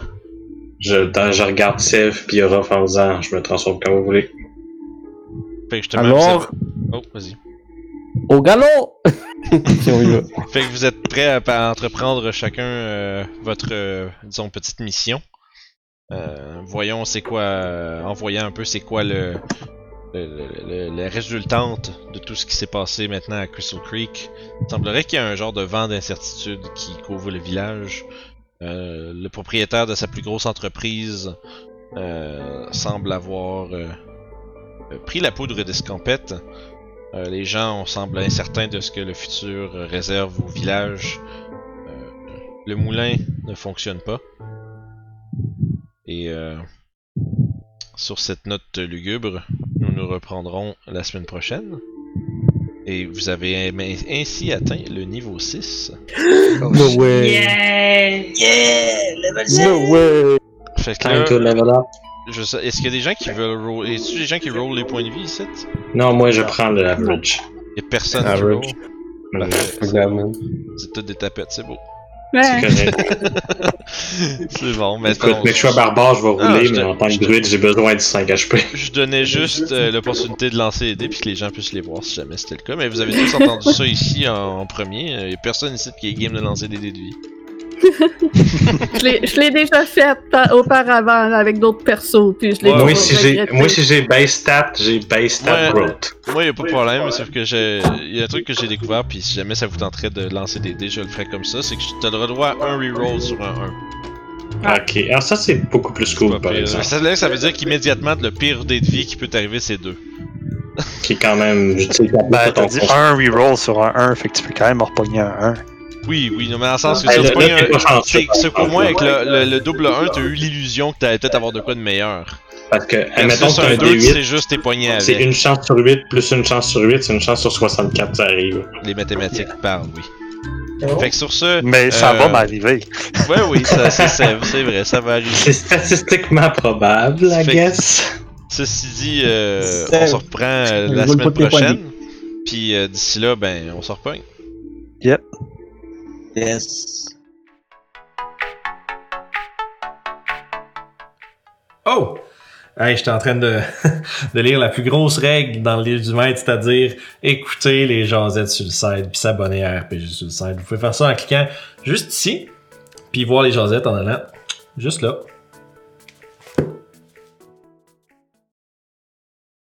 je, dans- je regarde Sev puis Orof en disant je me transforme comme vous voulez. Fait que justement, Alors, vous êtes- Oh, vas-y. au galop! Fait que vous êtes prêts à, à entreprendre chacun euh, votre, euh, disons, petite mission. Euh, voyons c'est quoi, euh, en voyant un peu c'est quoi le, le, le- résultante de tout ce qui s'est passé maintenant à Crystal Creek. Il semblerait qu'il y a un genre de vent d'incertitude qui couvre le village. Euh, le propriétaire de sa plus grosse entreprise euh, semble avoir euh, pris la poudre d'escampette. Les gens on semble incertains de ce que le futur réserve au village. Le moulin ne fonctionne pas. Et sur cette note lugubre, nous nous reprendrons la semaine prochaine. Et vous avez ainsi atteint le niveau 6. No way. Yeah! Level No way. Fait que Time to level up. je sais- est-ce qu'il y a des gens qui veulent roll... Est-ce des gens qui roll les points de vie ici? Non, moi je prends le average. Il y a personne qui roll. Parfait. C'est tout des tapettes, c'est beau. C'est Ouais. correct. c'est bon, mais Écoute, mais je sois barbare, je vais Ah, rouler, je mais te- en tant que druide, j'ai besoin de 5 HP. Je donnais juste euh, l'opportunité de lancer les dés puis que les gens puissent les voir si jamais c'était le cas. Mais vous avez tous entendu ça ici en, en premier. Il y a personne ici qui est game de lancer des dés de vie. Je l'ai- déjà fait pa- auparavant avec d'autres persos, puis je l'ai Ouais, toujours moi, si j'ai, moi, si j'ai base stat, j'ai base stat Ouais. growth. Moi, il a pas de problème, sauf que j'ai. Il y a un truc que j'ai découvert, puis si jamais ça vous tenterait de lancer des dés, je le ferais comme ça. C'est que tu as le droit à un reroll sur un 1. Ok, alors ça, c'est beaucoup plus cool, par exemple. Ça, là, ça veut dire qu'immédiatement, le pire dé de vie qui peut t'arriver, c'est 2. Qui est quand même. Je sais pas Ben, ton t'as dit un reroll sur un 1, fait que tu peux quand même repogner un 1. Oui, oui, non, mais dans le sens que ça t'es pas un- c'est c'est exemple. moins avec le, le- le double 1, t'as eu l'illusion que t'allais peut-être avoir de quoi de meilleur. Parce que, admettons que un un 2, tu D8, sais juste tes poignets c'est une chance sur 8 plus une chance sur 8, c'est une chance sur 64, ça arrive. Les mathématiques parlent, oui. Oh. Fait que sur ce, Mais ça Euh, va m'arriver. ouais, oui, ça, c'est c'est- c'est vrai, ça va arriver. C'est statistiquement probable, I Fait que- guess. Ceci dit, euh, C'est- on se reprend euh, la semaine prochaine. Puis euh, d'ici là, ben, on se repogne. Oh! Hey, j'étais en train de, de lire la plus grosse règle dans le livre du maître, c'est-à-dire écouter les jasettes sur le site, puis s'abonner à RPG sur le site. Vous pouvez faire ça en cliquant juste ici, puis voir les jasettes en allant juste là.